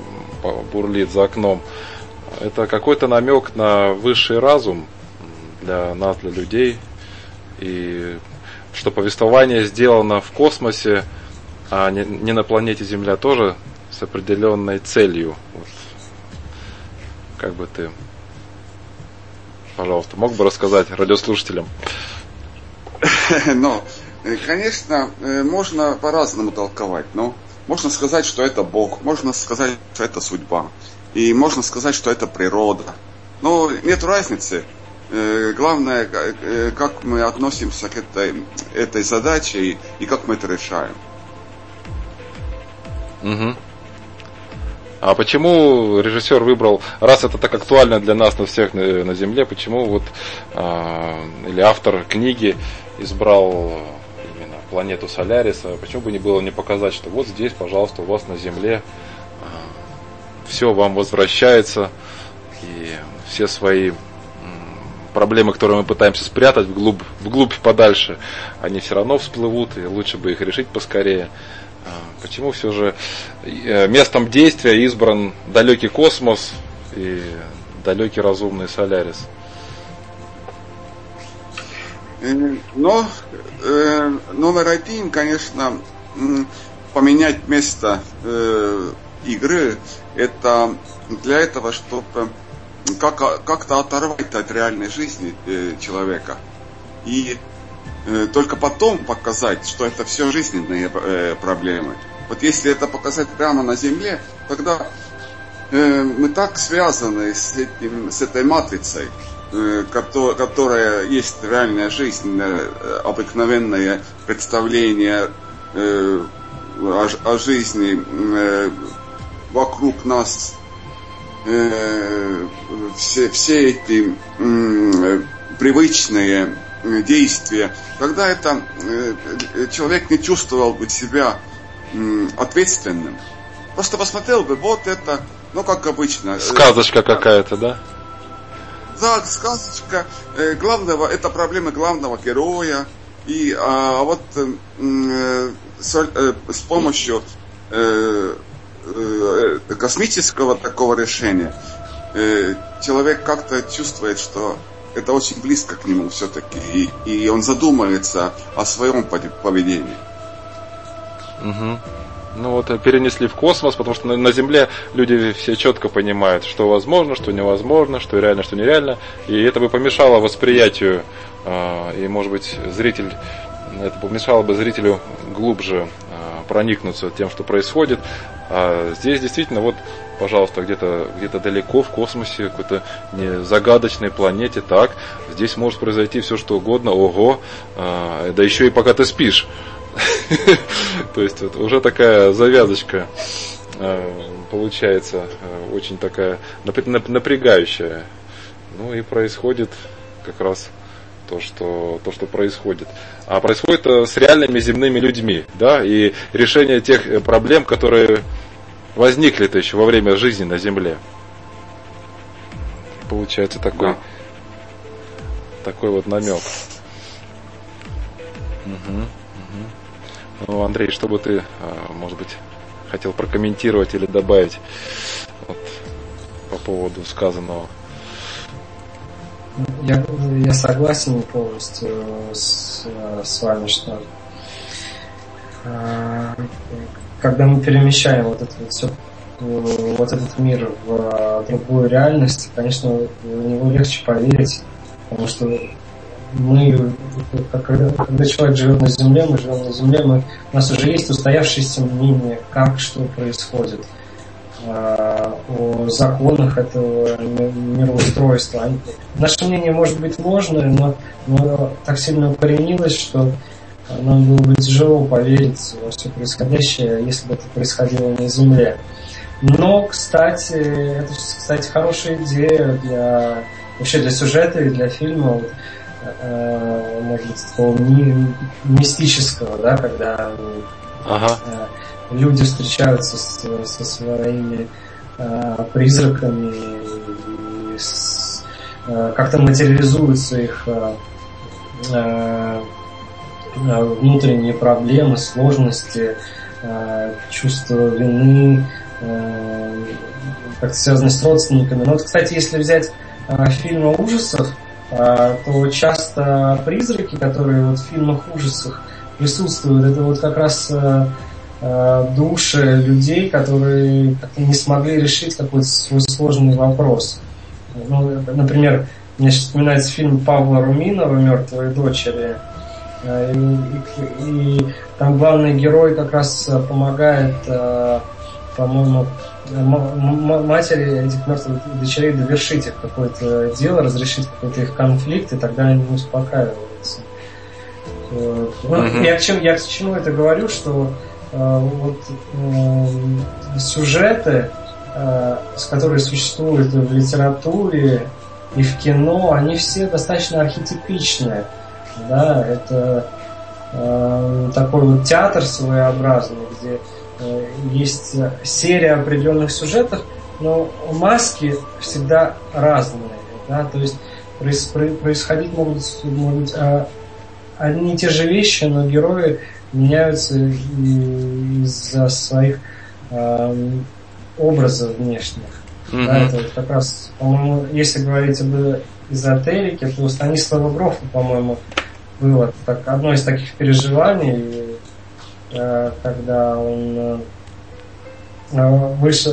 бурлит за окном, это какой-то намек на высший разум для нас, для людей, и что повествование сделано в космосе, а не, на планете Земля тоже с определенной целью. Вот. Как бы ты, пожалуйста, мог бы рассказать радиослушателям? Ну, конечно, э, можно по-разному толковать, но можно сказать, что это Бог, можно сказать, что это судьба, и можно сказать, что это природа. Но нет разницы. Э, главное, э, как мы относимся к этой, этой задаче и, как мы это решаем. Угу. А почему режиссер выбрал, раз это так актуально для нас, на всех на, на Земле, почему вот а, или автор книги избрал именно планету Соляриса, почему бы не было не показать, что вот здесь, пожалуйста, у вас на Земле а, все вам возвращается и все свои проблемы, которые мы пытаемся спрятать вглубь, вглубь подальше, они все равно всплывут, и лучше бы их решить поскорее. А, почему все же э, местом действия избран далекий космос и далекий разумный Солярис? Э, но э, номер один, конечно, поменять место э, игры, это для этого, чтобы как, как-то оторвать от реальной жизни э, человека. И э, только потом показать, что это все жизненные э, проблемы. Вот если это показать прямо на земле, тогда э, мы так связаны с, этим, с этой матрицей, э, которая, которая есть реальная жизнь, э, обыкновенное представление э, о, о жизни э, вокруг нас Э, все, все эти э, привычные действия, когда это э, человек не чувствовал бы себя э, ответственным. Просто посмотрел бы, вот это, ну как обычно. Сказочка какая-то, да? да, сказочка э, главного, это проблема главного героя. И а, вот э, с, э, с помощью э, э, космического такого решения э, человек как-то чувствует, что это очень близко к нему все-таки, и, и он задумывается о своем поведении. Угу. Ну вот э, перенесли в космос, потому что на, на Земле люди все четко понимают, что возможно, что невозможно, что реально, что нереально. И это бы помешало восприятию, э, и может быть зритель, это помешало бы зрителю глубже проникнуться тем, что происходит. А здесь действительно вот пожалуйста, где-то где далеко в космосе, какой-то загадочной планете, так, здесь может произойти все что угодно, ого, э, да еще и пока ты спишь. То есть вот уже такая завязочка э, получается э, очень такая напрягающая. Ну и происходит как раз то, что, то, что происходит. А происходит с реальными земными людьми, да, и решение тех э, проблем, которые возникли-то еще во время жизни на Земле. Получается такой, да. такой вот намек. Угу. Ну, Андрей, что бы ты, а, может быть, хотел прокомментировать или добавить вот, по поводу сказанного? Я, я согласен полностью с, с вами, что а, когда мы перемещаем вот это вот все вот этот мир в другую реальность, конечно, в него легче поверить, потому что мы, когда человек живет на Земле, мы живем на Земле, мы, у нас уже есть устоявшееся мнение, как что происходит, о законах этого мироустройства. Наше мнение может быть ложное, но, но так сильно укоренилось, что нам было бы тяжело поверить во все происходящее, если бы это происходило на Земле. Но, кстати, это, кстати, хорошая идея для вообще для сюжета и для фильма э, может быть, такого ми- мистического, да, когда ага. Э, люди встречаются с, со своими э, призраками и с, э, как-то материализуются их э, э, внутренние проблемы, сложности, э, чувство вины, э, как-то связаны с родственниками. Но вот, кстати, если взять э, фильмы ужасов, а, то часто призраки, которые вот в фильмах ужасах присутствуют, это вот как раз э, э, души людей, которые как-то не смогли решить какой-то свой сложный вопрос. Ну, например, мне сейчас вспоминается фильм Павла Руминова «Мертвые дочери», э, и, и, и там главный герой как раз помогает, по-моему, матери этих мертвых дочерей довершить их какое-то дело, разрешить какой-то их конфликт, и тогда они успокаиваются. Ну, я, к чему, я к чему это говорю, что э, вот э, сюжеты, э, которые существуют в литературе и в кино, они все достаточно архетипичные. Да, это э, такой вот театр своеобразный, где Э, есть серия определенных сюжетов, но маски всегда разные. Да? То есть происходить могут, могут одни и те же вещи, но герои меняются из-за своих э, образов внешних. Mm-hmm. Да, это вот как раз, по-моему, если говорить об эзотерике, то Станислава Грофа, по-моему, было так, одно из таких переживаний, Э, когда он э, вышел,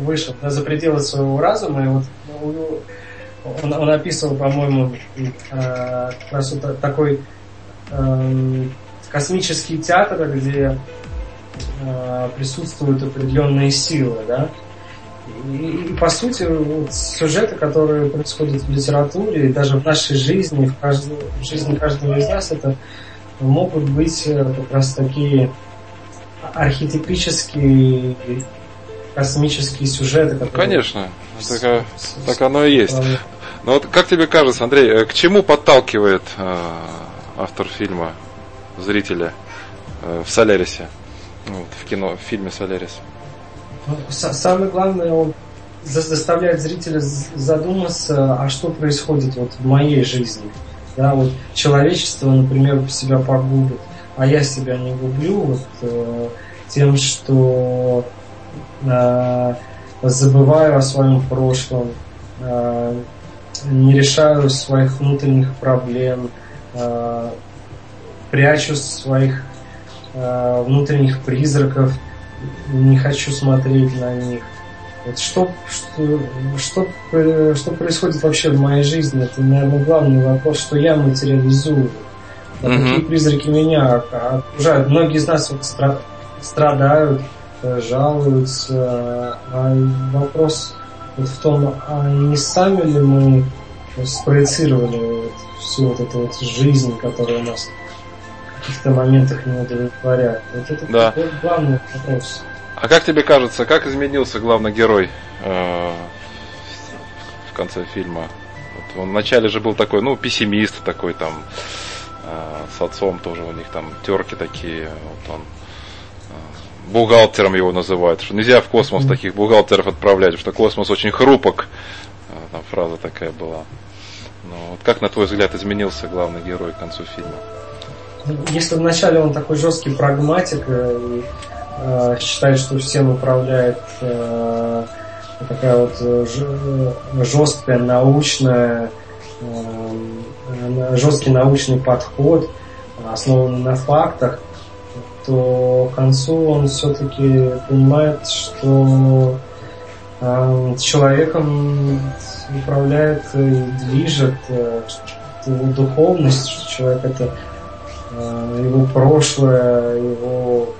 вышел за пределы своего разума, и вот ну, он, он описывал, по-моему, э, как раз вот такой космический театр, где присутствуют определенные силы, да, и, и по сути вот, сюжеты, которые происходят в литературе и даже в нашей жизни, в, каждой, в жизни каждого из нас, это могут быть э, как раз такие архетипические космические сюжеты. Которые... Конечно, так, так оно и есть. Но вот как тебе кажется, Андрей, э, к чему подталкивает э, автор фильма зрителя э, в Солярисе, ну, в кино, в фильме Солярис? Ну, самое главное, он заставляет зрителя задуматься, а что происходит вот в моей жизни. Да, вот человечество, например, себя погубит, а я себя не гублю вот, э, тем, что э, забываю о своем прошлом, не решаю своих внутренних проблем, прячу своих э, внутренних призраков, не хочу смотреть на них. Вот что, что, что, что происходит вообще в моей жизни, это, наверное, главный вопрос, что я материализую. А mm-hmm. Какие призраки меня окружают. Многие из нас вот страдают, э, жалуются, а вопрос вот в том, а не сами ли мы спроецировали вот всю вот эту вот жизнь, которая у нас каких-то моментах не удовлетворяет. Вот это да. главный вопрос. А как тебе кажется, как изменился главный герой э, в конце фильма? Вот он вначале же был такой, ну, пессимист такой там, э, с отцом тоже у них там терки такие, вот он э, бухгалтером его называют, что нельзя в космос таких бухгалтеров отправлять, потому что космос очень хрупок. Э, там фраза такая была. Ну, вот как, на твой взгляд, изменился главный герой к концу фильма? Если вначале он такой жесткий прагматик, и Э, считает, что всем управляет э, такая вот э, жесткая научная, жесткий научный подход, основанный на фактах, то к концу он все-таки понимает, что человеком управляет и движет его духовность, что человек это его прошлое, его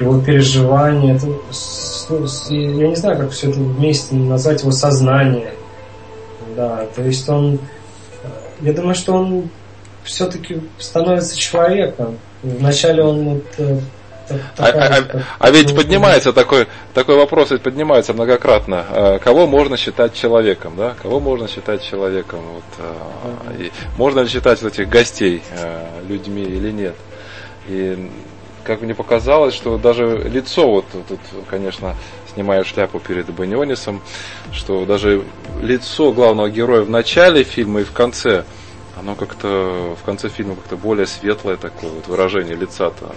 его переживания, это, я не знаю, как все это вместе назвать его сознание. Да, то есть он, я думаю, что он все-таки становится человеком. Вначале он вот, э, а, а, а, а ведь поднимается такой, такой вопрос, ведь поднимается многократно. Кого можно считать человеком, да? Кого можно считать человеком? Вот, и можно ли считать этих гостей людьми или нет? И как мне показалось, что даже лицо, вот тут, конечно, снимаю шляпу перед Банионисом, что даже лицо главного героя в начале фильма и в конце, оно как-то в конце фильма как-то более светлое такое вот выражение лица-то,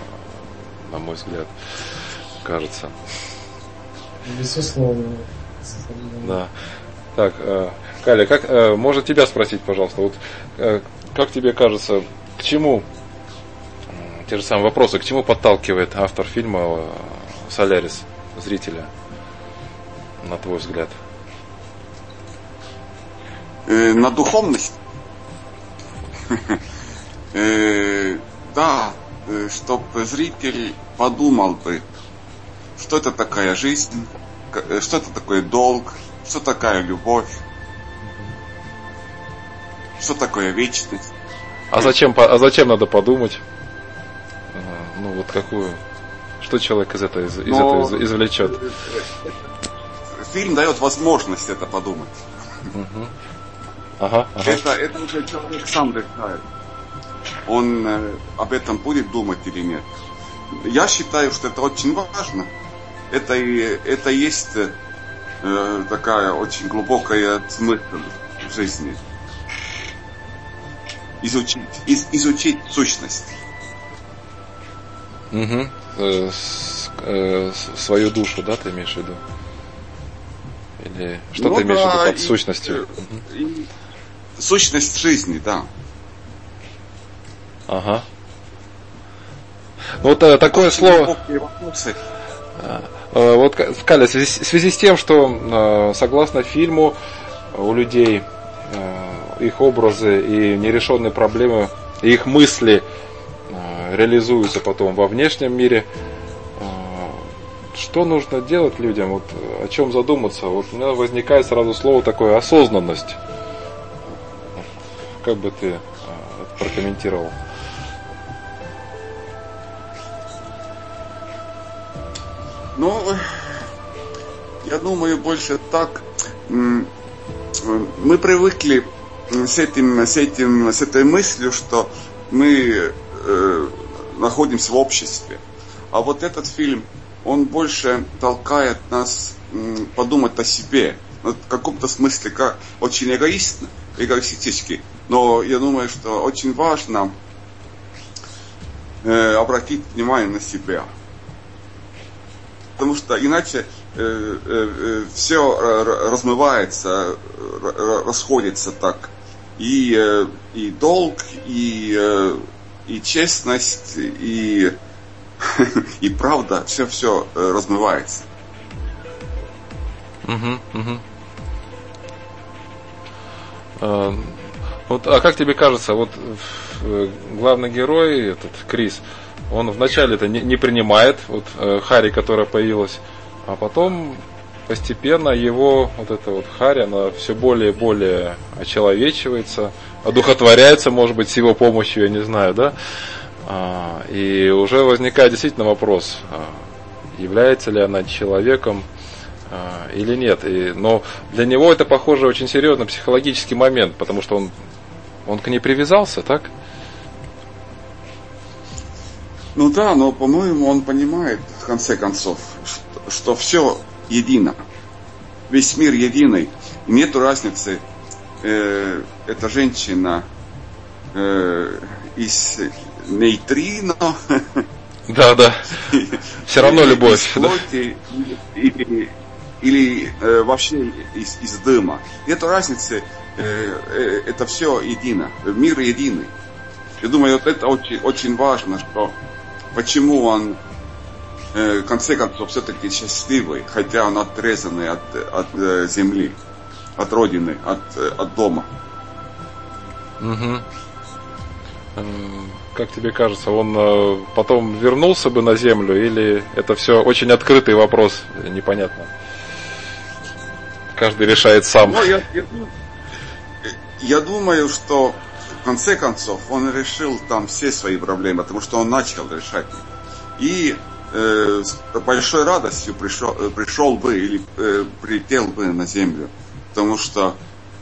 на мой взгляд, кажется. Безусловно. Да. Так, э, Каля, как, э, может тебя спросить, пожалуйста, вот э, как тебе кажется, к чему те же самые вопросы. К чему подталкивает автор фильма Солярис зрителя, на твой взгляд? Э, на духовность? э, да, чтобы зритель подумал бы, что это такая жизнь, э, что это такое долг, что такая любовь, что такое вечность. А зачем, а зачем надо подумать? Ну вот какую? Что человек из этого, из, из Но... этого извлечет? Фильм дает возможность это подумать. Угу. Ага, ага. Это, это уже человек сам решает. Он э, об этом будет думать или нет. Я считаю, что это очень важно. Это, и, это есть э, такая очень глубокая смысл в жизни. Изучить, из, изучить сущность. Угу. Э, с, э, свою душу, да, ты имеешь в виду? Или что ну, ты имеешь да, в виду под и, сущностью? И, угу. Сущность жизни, да. Ага. Ну, вот э, такое слово... А, э, вот, Каля, в связи, в связи с тем, что э, согласно фильму у людей их образы и нерешенные проблемы, и их мысли реализуются потом во внешнем мире. А, что нужно делать людям? Вот о чем задуматься? Вот у меня возникает сразу слово такое осознанность. Как бы ты а, это прокомментировал? Ну, я думаю, больше так. Мы привыкли с этим, с этим, с этой мыслью, что мы э, находимся в обществе. А вот этот фильм, он больше толкает нас подумать о себе. В каком-то смысле как, очень эгоист, эгоистически. Но я думаю, что очень важно э, обратить внимание на себя. Потому что иначе э, э, э все размывается, расходится так. И, э, и долг, и, э, и честность, и, и правда, все-все размывается. Угу, угу. А, вот, а как тебе кажется, вот э, главный герой, этот Крис, он вначале это не, не принимает, вот э, Хари, которая появилась, а потом постепенно его вот эта вот Хари, она все более и более очеловечивается, одухотворяется, может быть, с его помощью, я не знаю, да. А, и уже возникает действительно вопрос, а, является ли она человеком а, или нет. И, но для него это, похоже, очень серьезный психологический момент, потому что он, он к ней привязался, так? Ну да, но, по-моему, он понимает, в конце концов, что, что все едино. Весь мир единый. И нет разницы, э, эта женщина э, из нейтрино. Да, да. Все равно любовь. Плоти, или, или э, вообще из, из дыма. Нет разницы, э, э, это все едино, мир единый. Я думаю, вот это очень, очень важно, что почему он э, в конце концов все-таки счастливый, хотя он отрезанный от, от э, земли, от родины, от, э, от дома. Угу. Как тебе кажется, он потом вернулся бы на землю или это все очень открытый вопрос, непонятно? Каждый решает сам. Ну, я, я, я думаю, что конце концов он решил там все свои проблемы, потому что он начал решать их. И э, большой радостью пришел, э, пришел бы или э, прилетел бы на землю. Потому что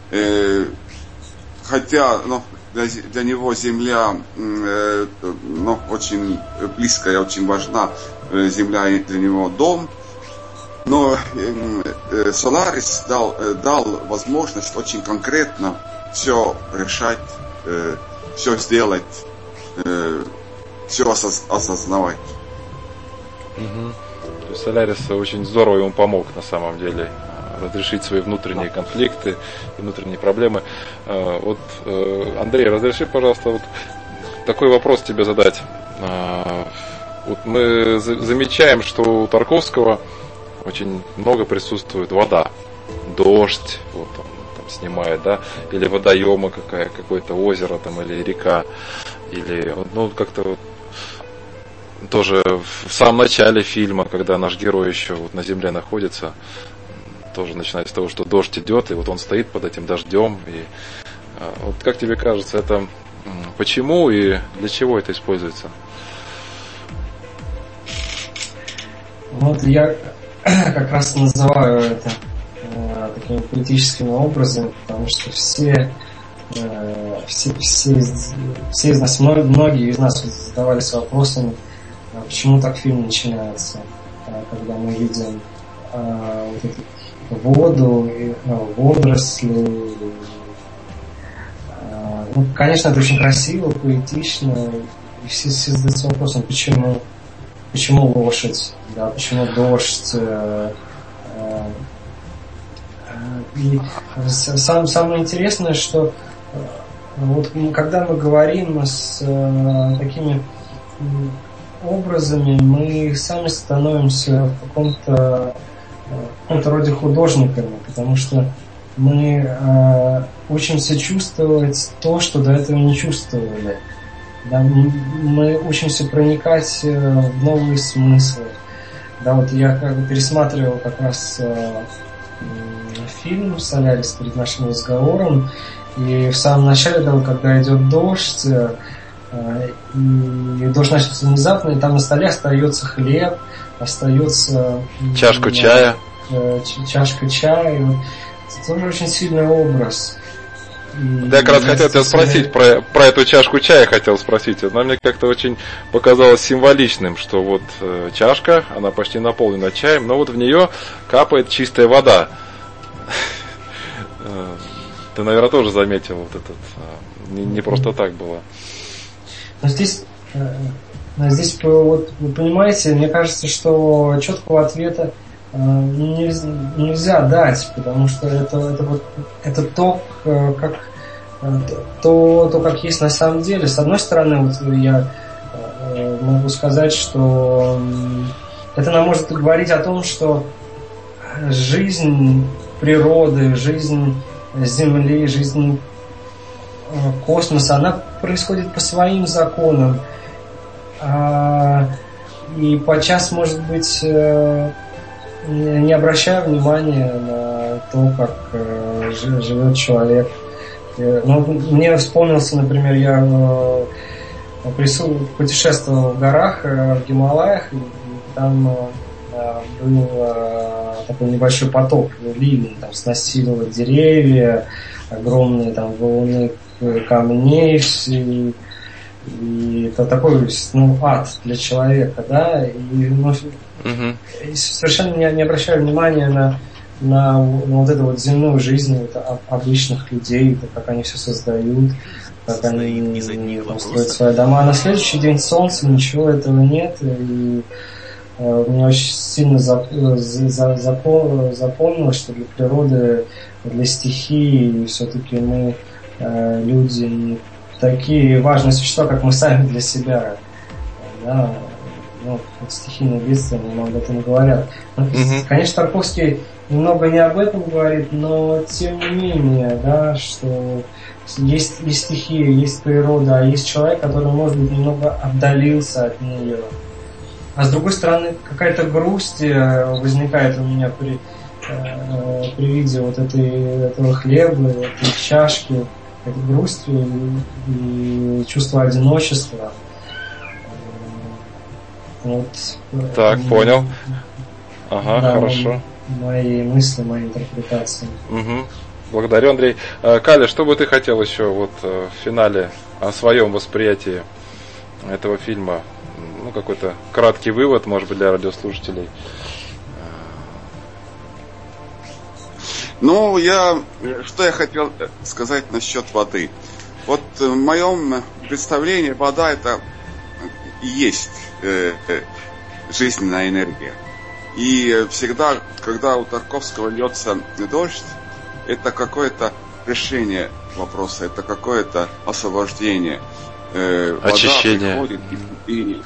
э, хотя ну, для, для него земля э, ну, очень близкая, очень важна, э, земля для него дом, но э, Соларис дал, э, дал возможность очень конкретно все решать, э, все сделать, э, все осоз, осознавать. Угу. То есть Солярис очень здорово ему помог на самом деле разрешить свои внутренние конфликты и внутренние проблемы. Вот, Андрей, разреши, пожалуйста, вот такой вопрос тебе задать. Вот мы замечаем, что у Тарковского очень много присутствует вода, дождь, вот снимает, да, или водоема какая, какое-то озеро там, или река, или, ну, как-то вот тоже в самом начале фильма, когда наш герой еще вот на земле находится, тоже начинает с того, что дождь идет, и вот он стоит под этим дождем. И а, вот как тебе кажется, это почему и для чего это используется? Вот я как раз называю это э, такими политическими образами, потому что все, э, все, все, все из нас, многие из нас задавались вопросами, а почему так фильм начинается, э, когда мы видим вот эту воду, ну, водоросли. Ну, конечно, это очень красиво, поэтично, и все, все задаются вопросом, почему, почему лошадь да, почему дождь. И сам, самое интересное, что э, вот когда мы говорим с такими образами, мы сами становимся в каком-то каком-то роде художниками, потому что мы э, учимся чувствовать то, что до этого не чувствовали. Да, мы учимся проникать в новые смыслы. Да, вот я как бы пересматривал как раз э, фильм «Солярис» перед нашим разговором, и в самом начале, вот, когда идет дождь, э, и дождь начался внезапно, и там на столе остается хлеб, остается... Чашку э, чая. Э, чашка чая. Это тоже очень сильный образ. Да, я как раз хотел тебя спросить про, про эту чашку чая, хотел спросить. Она мне как-то очень показалось символичным, что вот э, чашка, она почти наполнена чаем, но вот в нее капает чистая вода. Э, ты, наверное, тоже заметил вот этот. Э, не, не просто так было. Но здесь, э, здесь вот, вы понимаете, мне кажется, что четкого ответа нельзя, нельзя дать, потому что это, это, вот, это то, как, то, то, как есть на самом деле. С одной стороны, вот я могу сказать, что это нам может говорить о том, что жизнь природы, жизнь Земли, жизнь э, космоса, она происходит по своим законам. А, и подчас, может быть, э, не обращая внимания на то, как э, живет человек. Ну, мне вспомнился, например, я путешествовал в горах, в Гималаях, и там был такой небольшой поток ливень, там сносило деревья, огромные там волны камней, и, и это такой ну, ад для человека, да, и, ну, угу. и совершенно не, не обращаю внимания на, на, на вот эту вот земную жизнь вот, обычных людей, как они все создают, как они там, строят свои дома. А на следующий день солнца ничего этого нет, и Э, мне очень сильно запомнилось, что для природы, для стихии все-таки мы э, люди такие важные существа, как мы сами для себя. Да, ну, стихийные бедствия нам об этом говорят. Ну, mm-hmm. Конечно, Тарковский немного не об этом говорит, но тем не менее, да, что есть, есть стихия, есть природа, а есть человек, который, может быть, немного отдалился от нее. А с другой стороны, какая-то грусть э, возникает у меня при, э, при виде вот этой, этого хлеба, этой чашки, этой грусти и, и чувство одиночества. Вот. Так, понял. Ага, да, хорошо. Мои мысли, мои интерпретации. Угу. Благодарю, Андрей. Э, Каля, что бы ты хотел еще вот в финале о своем восприятии этого фильма ну, какой-то краткий вывод, может быть, для радиослушателей. Ну, я, что я хотел сказать насчет воды. Вот в моем представлении вода это и есть э, э, жизненная энергия. И всегда, когда у Тарковского льется дождь, это какое-то решение вопроса, это какое-то освобождение. Э, Очищение. Вода приходит и, и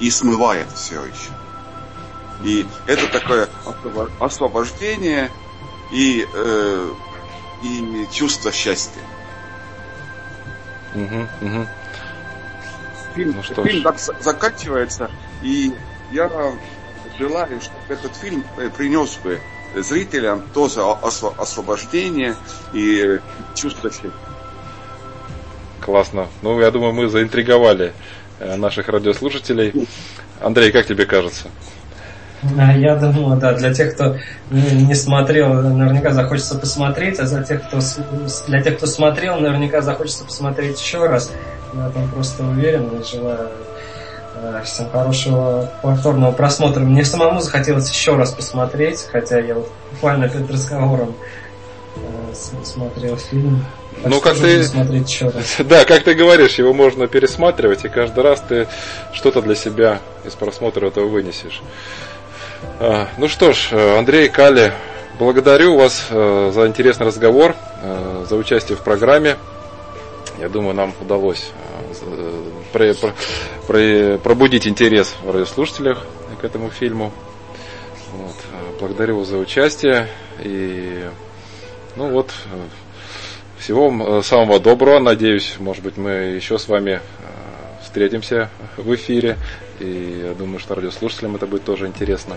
и смывает все еще. И это такое освобождение и, э, и чувство счастья. Угу, угу. Фильм, ну, что фильм так заканчивается, и я желаю, чтобы этот фильм э, принес бы зрителям тоже освобождение и чувство счастья. Классно. Ну, я думаю, мы заинтриговали Э, наших радиослушателей. Андрей, как тебе кажется? А, я думаю, да, для тех, кто не смотрел, наверняка захочется посмотреть, а за тех, кто, для тех, кто смотрел, наверняка захочется посмотреть еще раз. Я там просто уверен и желаю э, всем хорошего повторного просмотра. Мне самому захотелось еще раз посмотреть, хотя я вот буквально перед разговором э, смотрел фильм ну, как ты... Смотреть еще раз. Да, как ты говоришь, его можно пересматривать, и каждый раз ты что-то для себя из просмотра этого вынесешь. А, ну что ж, Андрей, Кали, благодарю вас э, за интересный разговор, э, за участие в программе. Я думаю, нам удалось э, пробудить интерес в радиослушателях к этому фильму. Вот. Благодарю вас за участие. И ну вот, всего э, самого доброго. Надеюсь, может быть, мы еще с вами э, встретимся в эфире. И я думаю, что радиослушателям это будет тоже интересно.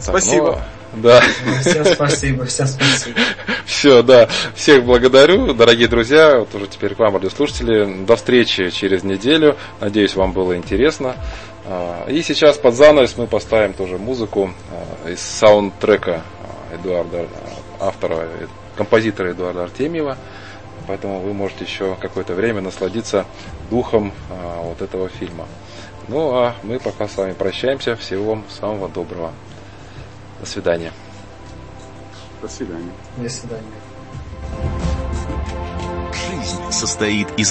Спасибо. Ну, да. Всем спасибо, всем спасибо. Все, да. Всех благодарю, дорогие друзья. Вот уже теперь к вам, радиослушатели. До встречи через неделю. Надеюсь, вам было интересно. И сейчас под занавес мы поставим тоже музыку из саундтрека Эдуарда, автора, композитора Эдуарда Артемьева. Поэтому вы можете еще какое-то время насладиться духом вот этого фильма. Ну а мы пока с вами прощаемся. Всего вам самого доброго. До свидания. До свидания. До свидания. Жизнь состоит из